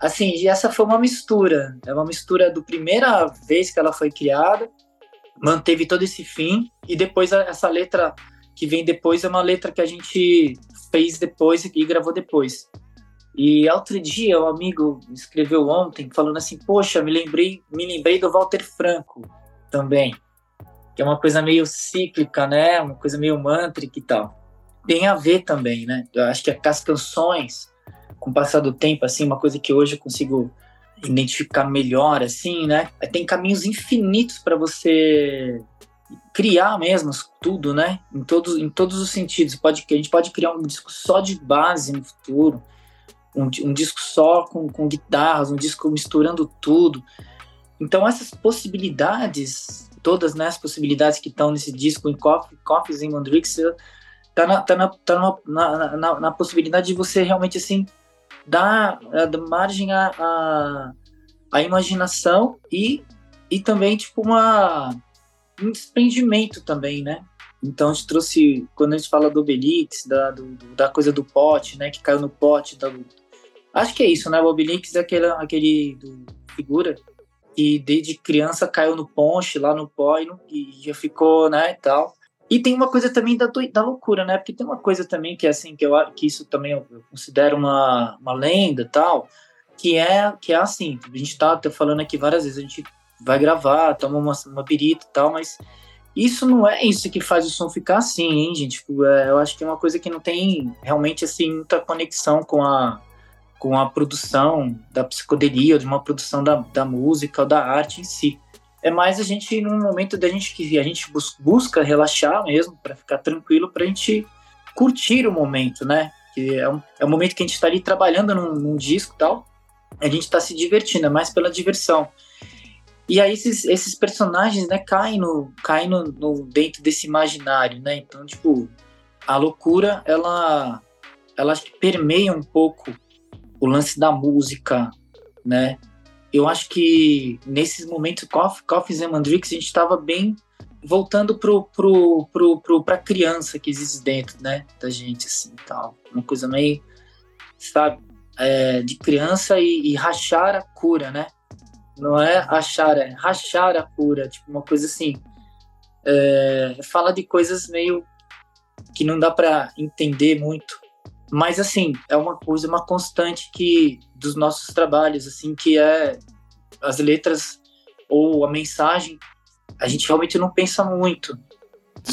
Assim, essa foi uma mistura. É uma mistura do primeira vez que ela foi criada, manteve todo esse fim, e depois essa letra que vem depois é uma letra que a gente fez depois e gravou depois. E outro dia, um amigo escreveu ontem falando assim: "Poxa, me lembrei, me lembrei do Walter Franco também". Que é uma coisa meio cíclica, né? Uma coisa meio mântrica e tal. Tem a ver também, né? Eu acho que as canções com o passar do tempo assim, uma coisa que hoje eu consigo identificar melhor assim, né? Tem caminhos infinitos para você criar mesmo tudo, né? Em todos, em todos os sentidos. Pode, a gente pode criar um disco só de base no futuro um, um disco só com, com guitarras, um disco misturando tudo. Então essas possibilidades, todas né, as possibilidades que estão nesse disco em Coffee, Coffees in Mondrix, tá, na, tá, na, tá na, na, na, possibilidade de você realmente assim dar, eh, dar margem à a, a, a, imaginação e, e também tipo uma um desprendimento também, né? Então a gente trouxe, quando a gente fala do Obelix, da, do, da coisa do pote, né? Que caiu no pote da, Acho que é isso, né? O Obelix é aquele, aquele do, figura que desde criança caiu no ponche, lá no pó, e, e já ficou, né, e tal. E tem uma coisa também da, da loucura, né? Porque tem uma coisa também que é assim, que, eu, que isso também eu considero uma, uma lenda tal, que é, que é assim, a gente tá, tá falando aqui várias vezes, a gente vai gravar, toma uma, uma birita e tal, mas isso não é isso que faz o som ficar assim, hein, gente? Tipo, é, eu acho que é uma coisa que não tem realmente, assim, muita conexão com a, com a produção da psicodelia, ou de uma produção da, da música ou da arte em si. É mais a gente, num momento da gente que a gente bus busca relaxar mesmo, para ficar tranquilo, para a gente curtir o momento, né? Que é um, é um momento que a gente está ali trabalhando num, num disco e tal, a gente está se divertindo, é mais pela diversão. E aí esses, esses personagens, né, caem, no, caem no, no, dentro desse imaginário, né? Então, tipo, a loucura, ela, ela permeia um pouco o lance da música, né? Eu acho que nesses momentos, Coffee and Mandrix, a gente estava bem voltando pro, pro, pro, pro, criança que existe dentro, né, da gente, assim, tal. Uma coisa meio, sabe, é, de criança e, e, rachar a cura, né? Não é achar, é rachar a cura, tipo, uma coisa assim. É, fala de coisas meio que não dá para entender muito, mas assim, é uma coisa, uma constante que dos nossos trabalhos, assim, que é as letras ou a mensagem, a gente realmente não pensa muito,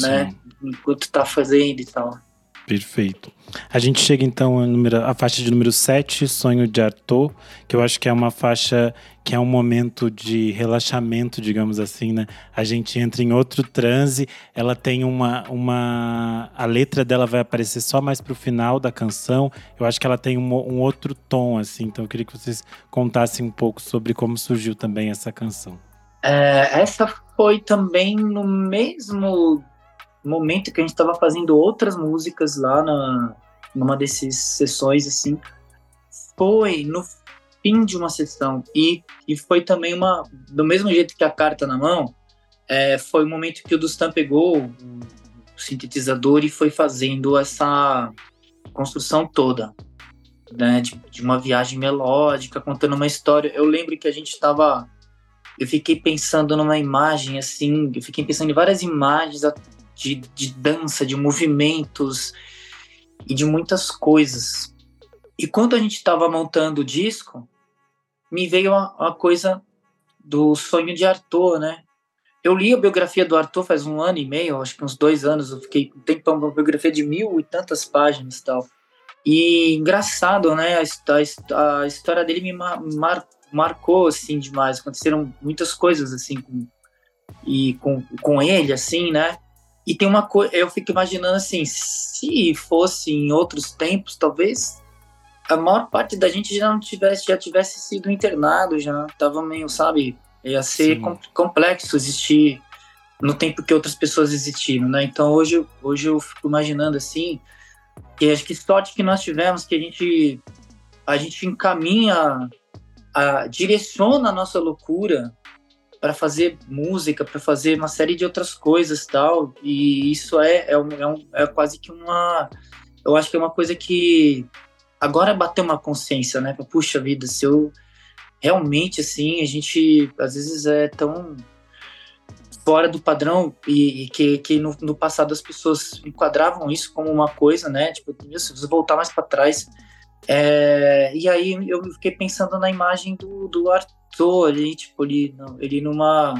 né, Sim. né? Enquanto tá fazendo e tal. Perfeito. A gente chega então à, número, à faixa de número 7, Sonho de Arthur, que eu acho que é uma faixa que é um momento de relaxamento, digamos assim, né? A gente entra em outro transe, ela tem uma. uma a letra dela vai aparecer só mais pro final da canção. Eu acho que ela tem um, um outro tom, assim. Então eu queria que vocês contassem um pouco sobre como surgiu também essa canção. É, essa foi também no mesmo momento que a gente estava fazendo outras músicas lá na, numa dessas sessões, assim, foi no fim de uma sessão. E, e foi também uma. Do mesmo jeito que a carta na mão, é, foi o momento que o Dustan pegou o sintetizador e foi fazendo essa construção toda. Né, de, de uma viagem melódica, contando uma história. Eu lembro que a gente estava eu fiquei pensando numa imagem assim, eu fiquei pensando em várias imagens de, de dança, de movimentos e de muitas coisas. E quando a gente estava montando o disco, me veio uma, coisa do sonho de Arthur, né? Eu li a biografia do Arthur faz um ano e meio, acho que uns dois anos, eu fiquei um tempão, uma biografia de mil e tantas páginas e tal. E engraçado, né? A, a, a história dele me mar, marcou, assim, demais. Aconteceram muitas coisas, assim, com, e com, com ele, assim, né? E tem uma coisa, eu fico imaginando assim, se fosse em outros tempos, talvez a maior parte da gente já não tivesse, já tivesse sido internado, já tava meio, sabe, ia ser com, complexo existir no tempo que outras pessoas existiram, né? Então hoje, hoje eu fico imaginando assim, que acho que sorte que nós tivemos que a gente a gente encaminha, a, direciona a nossa loucura para fazer música, para fazer uma série de outras coisas tal. E isso é, é, um, é, um, é, quase que uma. Eu acho que é uma coisa que agora bateu uma consciência, né? Puxa vida, se eu realmente assim, a gente às vezes é tão fora do padrão e, e que, que no, no, passado as pessoas enquadravam isso como uma coisa, né? Tipo, se você voltar mais para trás. É, e aí eu fiquei pensando na imagem do, do Arthur ali, tipo, ele, ele numa,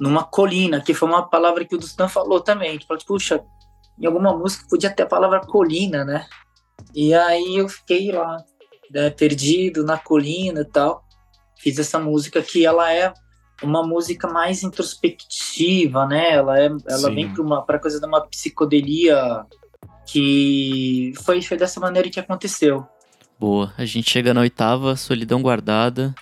numa colina, que foi uma palavra que o Dustan falou também. Tipo, puxa, em alguma música podia ter a palavra colina, né? E aí eu fiquei lá, né, perdido na colina e tal. Fiz essa música que ela é uma música mais introspectiva, né? Ela, é, ela vem para uma pra coisa de uma psicodelia que foi, foi dessa maneira que aconteceu. Boa. A gente chega na oitava, Solidão Guardada.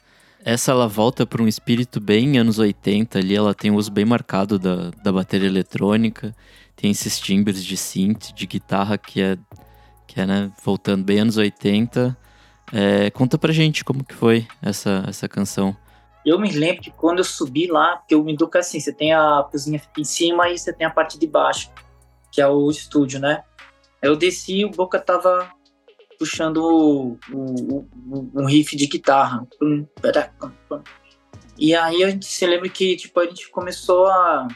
Essa ela volta para um espírito bem anos 80 ali, ela tem um uso bem marcado da, da bateria eletrônica, tem esses timbres de synth, de guitarra que é, que é né, voltando bem anos 80. É, conta pra gente como que foi essa, essa canção. Eu me lembro que quando eu subi lá, porque o Minduca assim, você tem a cozinha em cima e você tem a parte de baixo, que é o estúdio, né? Eu desci o Boca tava puxando o, o, o, um riff de guitarra. E aí a gente se lembra que tipo, a gente começou a,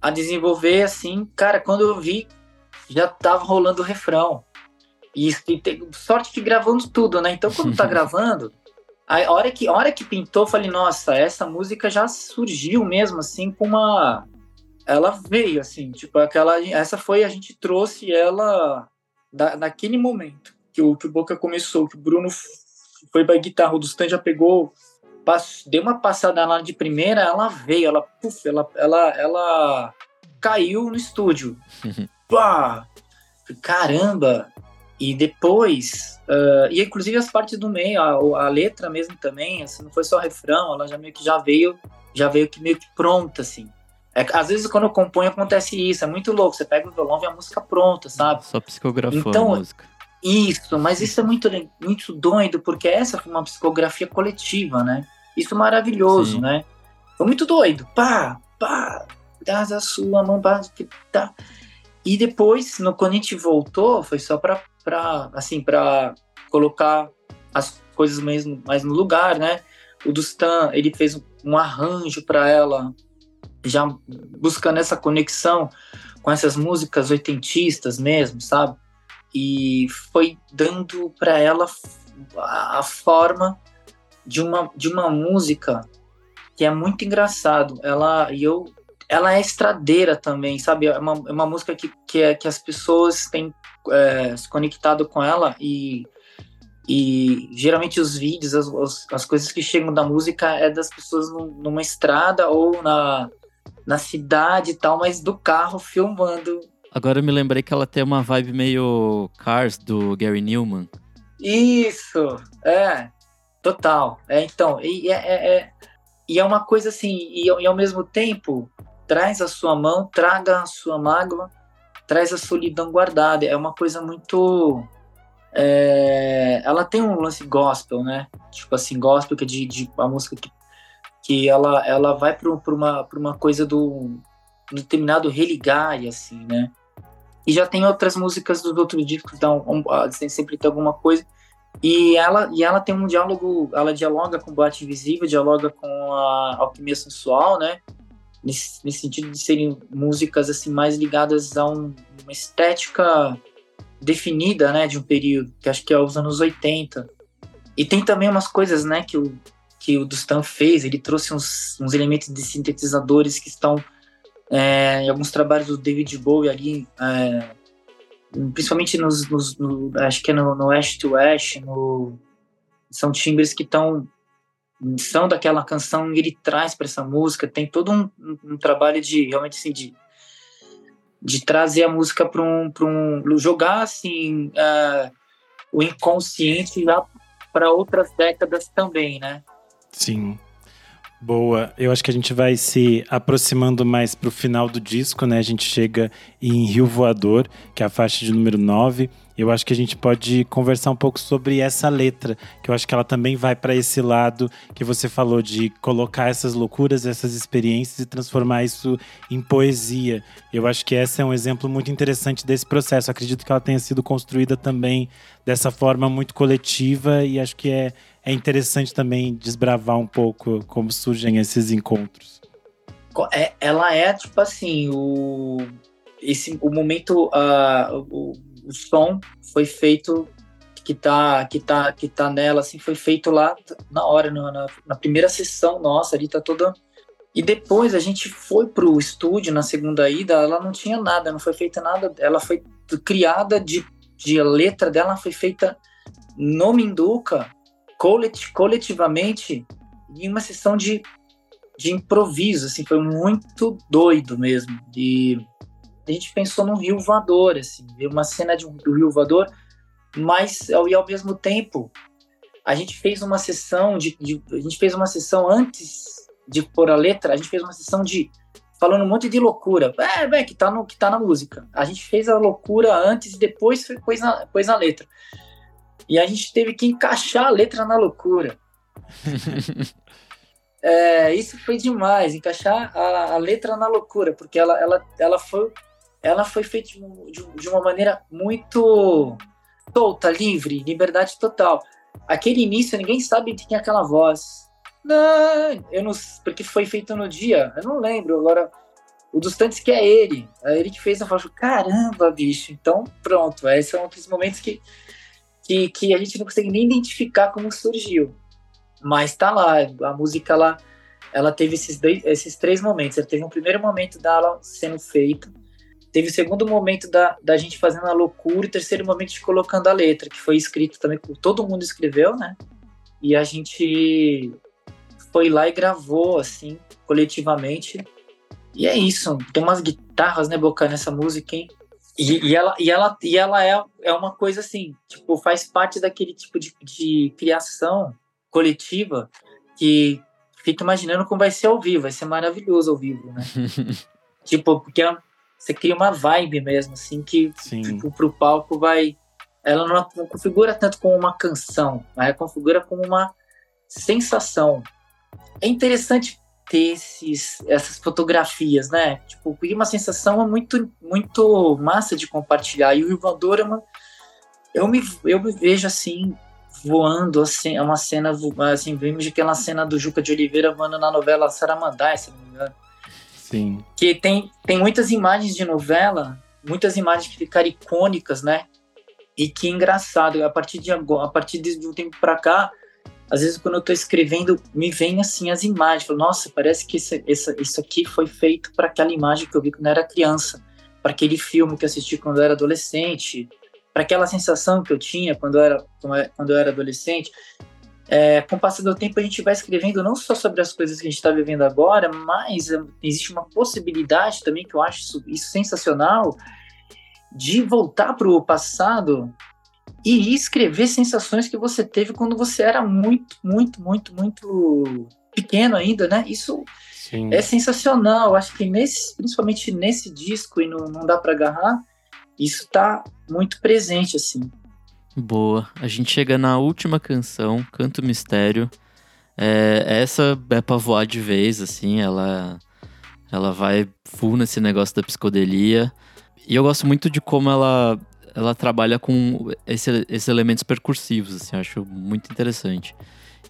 a desenvolver assim, cara, quando eu vi, já tava rolando o refrão. E, e tem, sorte que gravamos tudo, né? Então quando tá gravando, a hora que, a hora que pintou, eu falei, nossa, essa música já surgiu mesmo, assim, com uma. Ela veio, assim, tipo, aquela. Essa foi, a gente trouxe ela da, naquele momento que o, que o Boca começou, que o Bruno foi pra guitarra, o Dustan já pegou, deu uma passada lá de primeira, ela veio, ela, puf, ela, ela, ela caiu no estúdio. Pá! Caramba! E depois, uh, e inclusive as partes do meio, a, a, letra mesmo também, assim, não foi só refrão, ela já meio que já veio, já veio que meio que pronta, assim. É, às vezes quando eu componho acontece isso, é muito louco, você pega o violão e a música pronta, sabe? Só psicografou então, a música. Isso, mas isso é muito, muito doido, porque essa foi uma psicografia coletiva, né? Isso é maravilhoso, Sim. né? Foi muito doido. Pá, pá, dá a sua mão, pá, tá. E depois, no, quando a gente voltou, foi só pra para assim para colocar as coisas mesmo mais no lugar, né? O Dustan ele fez um arranjo para ela, já buscando essa conexão com essas músicas oitentistas mesmo, sabe? E foi dando para ela a, forma de uma de uma música que é muito engraçado. Ela e eu ela é estradeira também, sabe? É uma, é uma música que, que, é, que as pessoas têm é, se conectado com ela e, e geralmente os vídeos, as, as coisas que chegam da música é das pessoas numa estrada ou na, na cidade e tal, mas do carro filmando. Agora eu me lembrei que ela tem uma vibe meio Cars do Gary Newman. Isso, é, total. É, então, e é, é, é e é uma coisa assim, e, e ao mesmo tempo traz a sua mão, traga a sua mágoa, traz a solidão guardada. É uma coisa muito. É, ela tem um lance gospel, né? Tipo assim, gospel, que é de, de a música que, que ela, ela vai para uma, uma coisa do um determinado religar, assim, né? E já tem outras músicas dos outros discos, então, um, sempre tem alguma coisa. E ela, e ela tem um diálogo, ela dialoga com o Boate Invisível, dialoga com a Alquimia Sensual, né? nesse, nesse sentido de serem músicas assim mais ligadas a um, uma estética definida, né, de um período, que acho que é os anos 80. E tem também umas coisas, né, que o que o Dustan fez, ele trouxe uns, uns elementos de sintetizadores que estão é, em alguns trabalhos do David Bowie ali, é, principalmente nos, nos no, acho que é no, no Ash to Ash, no, são timbres que estão missão daquela canção ele traz para essa música tem todo um, um, trabalho de realmente assim de, de trazer a música para um para um jogar assim uh, o inconsciente lá para outras décadas também né? Sim Boa. Eu acho que a gente vai se aproximando mais pro final do disco, né? A gente chega em Rio Voador, que é a faixa de número 9. Eu acho que a gente pode conversar um pouco sobre essa letra, que eu acho que ela também vai para esse lado que você falou de colocar essas loucuras, essas experiências e transformar isso em poesia. Eu acho que esse é um exemplo muito interessante desse processo. Acredito que ela tenha sido construída também dessa forma muito coletiva e acho que é, é interessante também desbravar um pouco como surgem esses encontros. É, ela é tipo assim o esse o momento uh, o, o som foi feito que tá que tá que tá nela assim foi feito lá na hora na, na primeira sessão nossa ali tá toda e depois a gente foi pro estúdio na segunda ida ela não tinha nada não foi feita nada ela foi criada de, de letra dela foi feita no Minduca coletivamente em uma sessão de de improviso assim foi muito doido mesmo e a gente pensou num rio voador, assim, uma cena de do rio voador, mas e ao mesmo tempo a gente fez uma sessão de, de, a gente fez uma sessão antes de pôr a letra, a gente fez uma sessão de falando um monte de loucura, é, é que tá no que tá na música. A gente fez a loucura antes e depois pôs na, pôs na letra. E a gente teve que encaixar a letra na loucura. é, isso foi demais, encaixar a, a, letra na loucura, porque ela, ela, ela foi ela foi feita de, de uma maneira muito solta, livre, liberdade total. Aquele início, ninguém sabe de quem é aquela voz. Não, eu não, porque foi feito no dia, eu não lembro. Agora, o dos tantos que é ele, é ele que fez, eu falo, caramba, bicho. Então, pronto, esses são aqueles momentos que, que, que a gente não consegue nem identificar como surgiu. Mas tá lá, a música lá, ela teve esses, dois, esses três momentos. Ela teve um primeiro momento dela sendo feita, Teve o segundo momento da, da gente fazendo a loucura e o terceiro momento de colocando a letra, que foi escrito também, todo mundo escreveu, né? E a gente foi lá e gravou, assim, coletivamente. E é isso. Tem umas guitarras, né, Boca, nessa música, hein? E, e, ela, e, ela, e ela é, é uma coisa assim, tipo, faz parte daquele tipo de, de criação coletiva que fica imaginando como vai ser ao vivo, vai ser maravilhoso ao vivo, né? tipo, porque é você cria uma vibe mesmo, assim, que tipo, pro palco vai. Ela não, não configura tanto como uma canção, mas configura como uma sensação. É interessante ter esses, essas fotografias, né? Tipo, porque uma sensação é muito, muito massa de compartilhar. E o Ivandor é uma. Eu me, eu me vejo assim, voando, assim, é uma cena, assim, vimos aquela cena do Juca de Oliveira voando na novela Saramandai, se não me engano. Sim. Que tem, tem muitas imagens de novela, muitas imagens que ficaram icônicas, né? E que engraçado, a partir de agora, a partir de um tempo para cá, às vezes quando eu tô escrevendo, me vem assim as imagens, falo, nossa, parece que essa, isso aqui foi feito para aquela imagem que eu vi quando eu era criança, para aquele filme que eu assisti quando eu era adolescente, para aquela sensação que eu tinha quando eu era, quando eu era adolescente. É, com o passar do tempo a gente vai escrevendo não só sobre as coisas que a gente está vivendo agora, mas é, existe uma possibilidade também que eu acho isso, isso sensacional de voltar para o passado e escrever sensações que você teve quando você era muito, muito, muito, muito pequeno ainda, né? Isso Sim. é sensacional. Acho que nesse, principalmente nesse disco e não, não dá para agarrar, isso está muito presente assim. Boa. A gente chega na última canção, Canto Mistério. É, essa é pra voar de vez, assim, ela, ela vai full nesse negócio da psicodelia. E eu gosto muito de como ela, ela trabalha com esse, esses elementos percursivos, assim, acho muito interessante.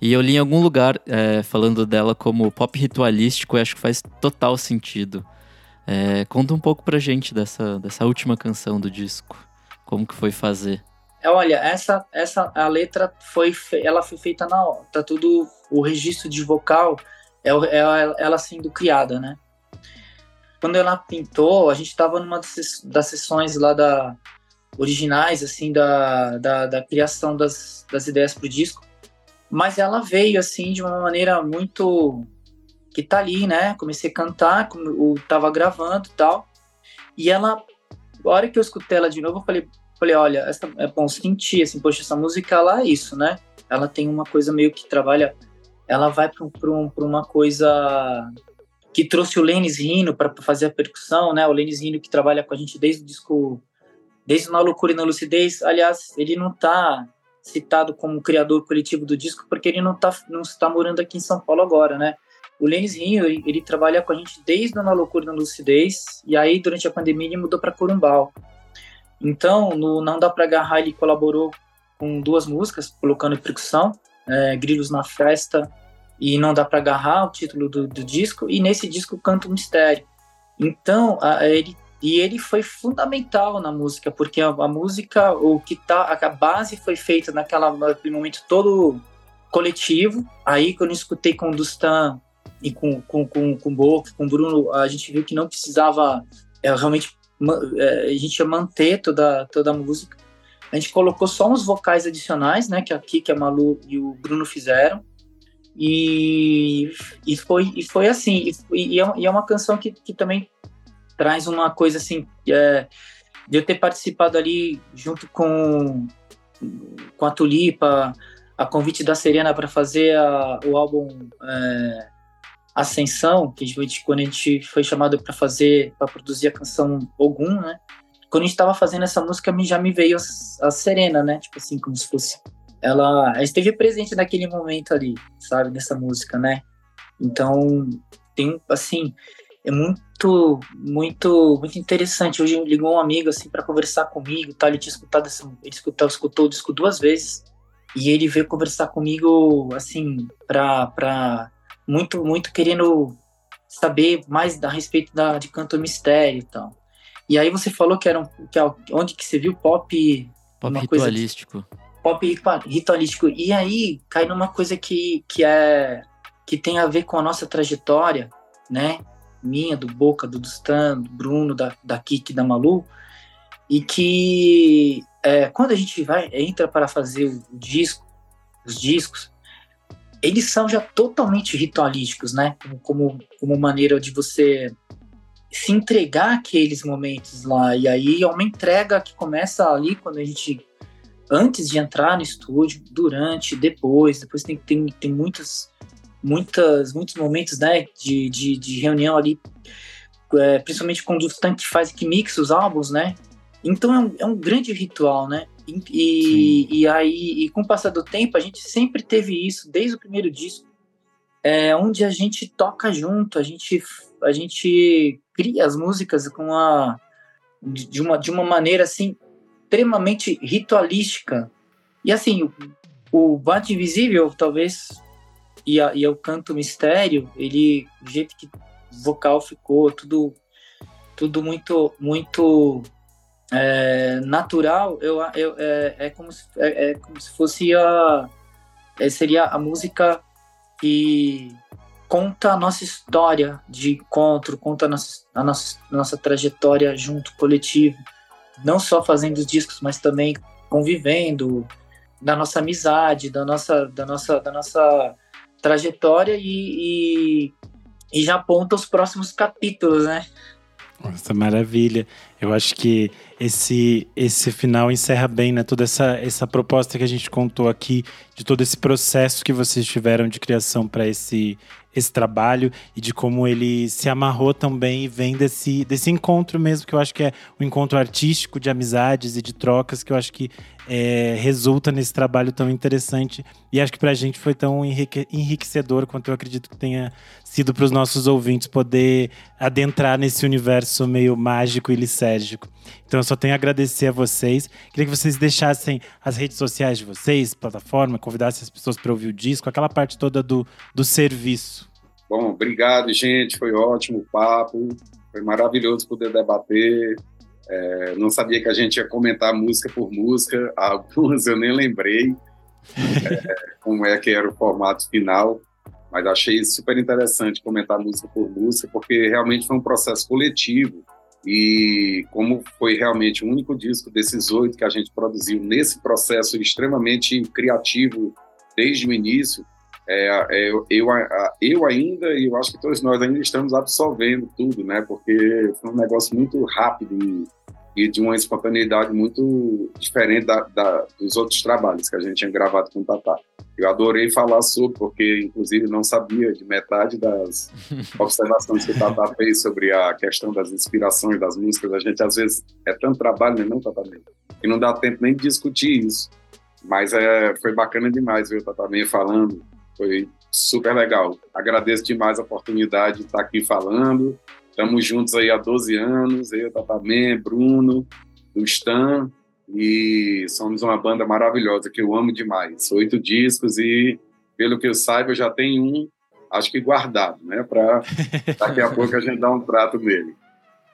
E eu li em algum lugar é, falando dela como pop ritualístico e acho que faz total sentido. É, conta um pouco pra gente dessa, dessa última canção do disco. Como que foi fazer? É, olha, essa, essa a letra foi, ela foi feita na hora, tá tudo, o registro de vocal é, é ela sendo criada, né? Quando ela pintou, a gente estava numa das sessões lá da originais, assim, da, da, da criação das, das ideias pro disco, mas ela veio, assim, de uma maneira muito que tá ali, né? Comecei a cantar, eu tava gravando e tal, e ela, a hora que eu escutei ela de novo, eu falei, falei, olha, essa, é bom sentir, assim, poxa, essa música lá é isso, né? Ela tem uma coisa meio que trabalha, ela vai para um, uma coisa que trouxe o Lenis Rino para fazer a percussão, né? O Lenis Rino que trabalha com a gente desde o disco, desde Na Loucura e Na Lucidez. Aliás, ele não está citado como criador coletivo do disco porque ele não está não está morando aqui em São Paulo agora, né? O Lenis Rinho, ele, ele, trabalha com a gente desde Na Loucura e Na Lucidez, e aí durante a pandemia ele mudou para Corumbau. Então, no Não Dá Pra Agarrar, ele colaborou com duas músicas, colocando percussão, é, Grilos na Festa e Não Dá Pra Agarrar, o título do, do disco, e nesse disco canta o Mistério. Então, a, ele e ele foi fundamental na música, porque a, a, música, o que tá, a base foi feita naquela, naquele momento todo coletivo. Aí, quando eu escutei com o Dustan e com, com, com, com Boca, com o Bruno, a gente viu que não precisava é, realmente é, a gente ia manter toda, toda a música. A gente colocou só uns vocais adicionais, né? Que aqui que a Malu e o Bruno fizeram. E, e, foi, e foi assim. E, e, é, é uma canção que, que também traz uma coisa assim. É, de eu ter participado ali junto com, com a Tulipa, a convite da Serena para fazer a, o álbum é, Ascensão, que a gente, quando a gente foi chamado para fazer, para produzir a canção Ogum, né? Quando a gente estava fazendo essa música, já me veio a, a, Serena, né? Tipo assim, como se fosse. Ela esteve presente naquele momento ali, sabe? Nessa música, né? Então, tem, assim, é muito, muito, muito interessante. Hoje ligou um amigo, assim, para conversar comigo, tá? Ele tinha escutado, essa, ele escutou, escutou o disco duas vezes. E ele veio conversar comigo, assim, pra, pra muito, muito querendo saber mais a respeito da, de canto mistério e tal. E aí você falou que era um, que, é onde que você viu pop... Pop ritualístico. Coisa, pop ritualístico. E aí cai numa coisa que, que é que tem a ver com a nossa trajetória, né? Minha, do Boca, do Dustan, do Bruno, da, da Kiki, da Malu, e que é, quando a gente vai entra para fazer o disco, os discos, eles são já totalmente ritualísticos, né? Como, como maneira de você se entregar aqueles momentos lá. E aí é uma entrega que começa ali quando a gente. Antes de entrar no estúdio, durante, depois, depois tem, tem, tem muitas, muitas, muitos momentos né, de, de, de reunião ali, é, principalmente quando o Tank faz que mixa os álbuns, né? Então é um, é um grande ritual, né? E, e, aí, e com o passar do tempo, a gente sempre teve isso, desde o primeiro disco, é, onde a gente toca junto, a gente, a gente cria as músicas com a, de, uma, de uma maneira assim, extremamente ritualística. E assim, o, o Bate Invisível, talvez, e, a, e o Canto Mistério, ele, o jeito que o vocal ficou, tudo, tudo muito, muito é, natural, eu, eu, é, é, como se, é, é como se fosse a. É, seria a música que conta a nossa história de encontro, conta a nossa, a nossa, nossa trajetória junto, coletivo. Não só fazendo os discos, mas também convivendo, da nossa amizade, da nossa, da nossa, da nossa trajetória e, e, e já aponta os próximos capítulos, né? Nossa, maravilha. Eu acho que esse esse final encerra bem, né? Toda essa, essa proposta que a gente contou aqui, de todo esse processo que vocês tiveram de criação para esse, esse trabalho e de como ele se amarrou também e vem desse, desse encontro mesmo, que eu acho que é um encontro artístico de amizades e de trocas, que eu acho que é, resulta nesse trabalho tão interessante. E acho que para a gente foi tão enriquecedor quanto eu acredito que tenha sido para os nossos ouvintes poder adentrar nesse universo meio mágico e licérgico. Então eu só tenho a agradecer a vocês. Queria que vocês deixassem as redes sociais de vocês, plataforma, convidassem as pessoas para ouvir o disco, aquela parte toda do, do serviço. Bom, obrigado, gente. Foi ótimo o papo. Foi maravilhoso poder debater. É, não sabia que a gente ia comentar música por música. Algumas eu nem lembrei é, como é que era o formato final. Mas achei super interessante comentar música por música, porque realmente foi um processo coletivo e como foi realmente o único disco desses oito que a gente produziu nesse processo extremamente criativo desde o início, é, é, eu, eu, eu ainda, e eu acho que todos nós ainda estamos absorvendo tudo, né? Porque foi um negócio muito rápido e, e de uma espontaneidade muito diferente da, da, dos outros trabalhos que a gente tinha gravado com o Tatá. Eu adorei falar sobre, porque inclusive não sabia de metade das observações que o Tata fez sobre a questão das inspirações das músicas. A gente às vezes é tanto trabalho, né, não, Tata? E não dá tempo nem de discutir isso. Mas é, foi bacana demais ver o Tata falando. Foi super legal. Agradeço demais a oportunidade de estar aqui falando. Estamos juntos aí há 12 anos, eu, Tata Bruno, do Stan, e somos uma banda maravilhosa que eu amo demais. Oito discos e, pelo que eu saiba, eu já tenho um, acho que guardado, né? Para daqui a pouco a gente dar um prato nele.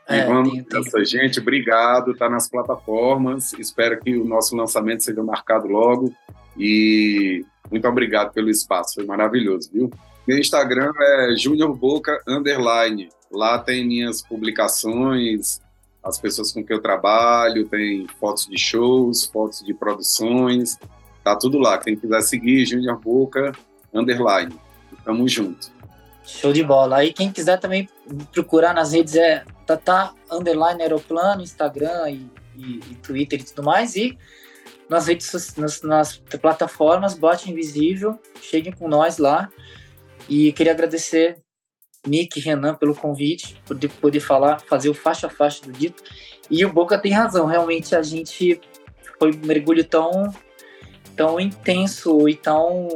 É, e vamos tem, tem. essa gente, obrigado, tá nas plataformas. Espero que o nosso lançamento seja marcado logo. E muito obrigado pelo espaço, foi maravilhoso, viu? Meu Instagram é Junior Boca Underline. Lá tem minhas publicações, as pessoas com quem eu trabalho, tem fotos de shows, fotos de produções, tá tudo lá. Quem quiser seguir, Junior Boca, underline. Tamo junto. Show de bola. Aí quem quiser também procurar nas redes é Tata Underline Aeroplano, Instagram e, e, e, Twitter e tudo mais. E nas redes nas, nas plataformas, Bote Invisível, cheguem com nós lá. E queria agradecer Nick, Renan, pelo convite, por poder falar, fazer o faixa a faixa do dito. E o Boca tem razão, realmente a gente foi um mergulho tão, tão intenso e tão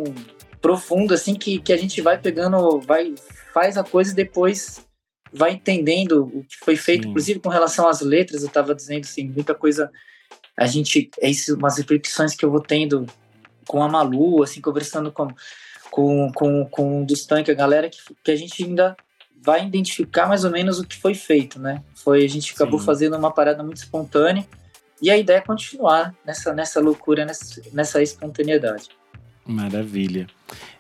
profundo, assim, que, que a gente vai pegando, vai, faz a coisa e depois vai entendendo o que foi feito, Sim. inclusive com relação às letras, eu estava dizendo, assim, muita coisa, a gente, é isso, umas reflexões que eu vou tendo com a Malu, assim, conversando com com, com, com o dos tanques, a galera que, que a gente ainda vai identificar mais ou menos o que foi feito, né? Foi a gente acabou Sim. fazendo uma parada muito espontânea e a ideia é continuar nessa nessa loucura, nessa, nessa espontaneidade. Maravilha.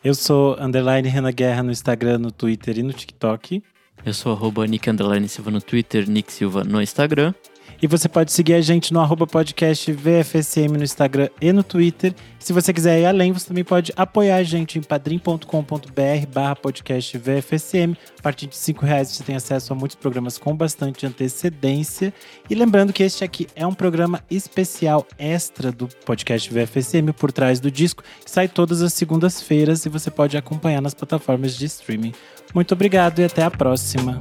Eu sou underline Renan Guerra no Instagram, no Twitter e no TikTok. Eu sou arroba Nick Underline Silva no Twitter, Nick Silva no Instagram. E você pode seguir a gente no arroba podcast VFSM no Instagram e no Twitter. Se você quiser ir além, você também pode apoiar a gente em padrim.com.br barra podcast VFSM. A partir de cinco reais você tem acesso a muitos programas com bastante antecedência. E lembrando que este aqui é um programa especial extra do podcast VFSM por trás do disco, que sai todas as segundas-feiras e você pode acompanhar nas plataformas de streaming. Muito obrigado e até a próxima.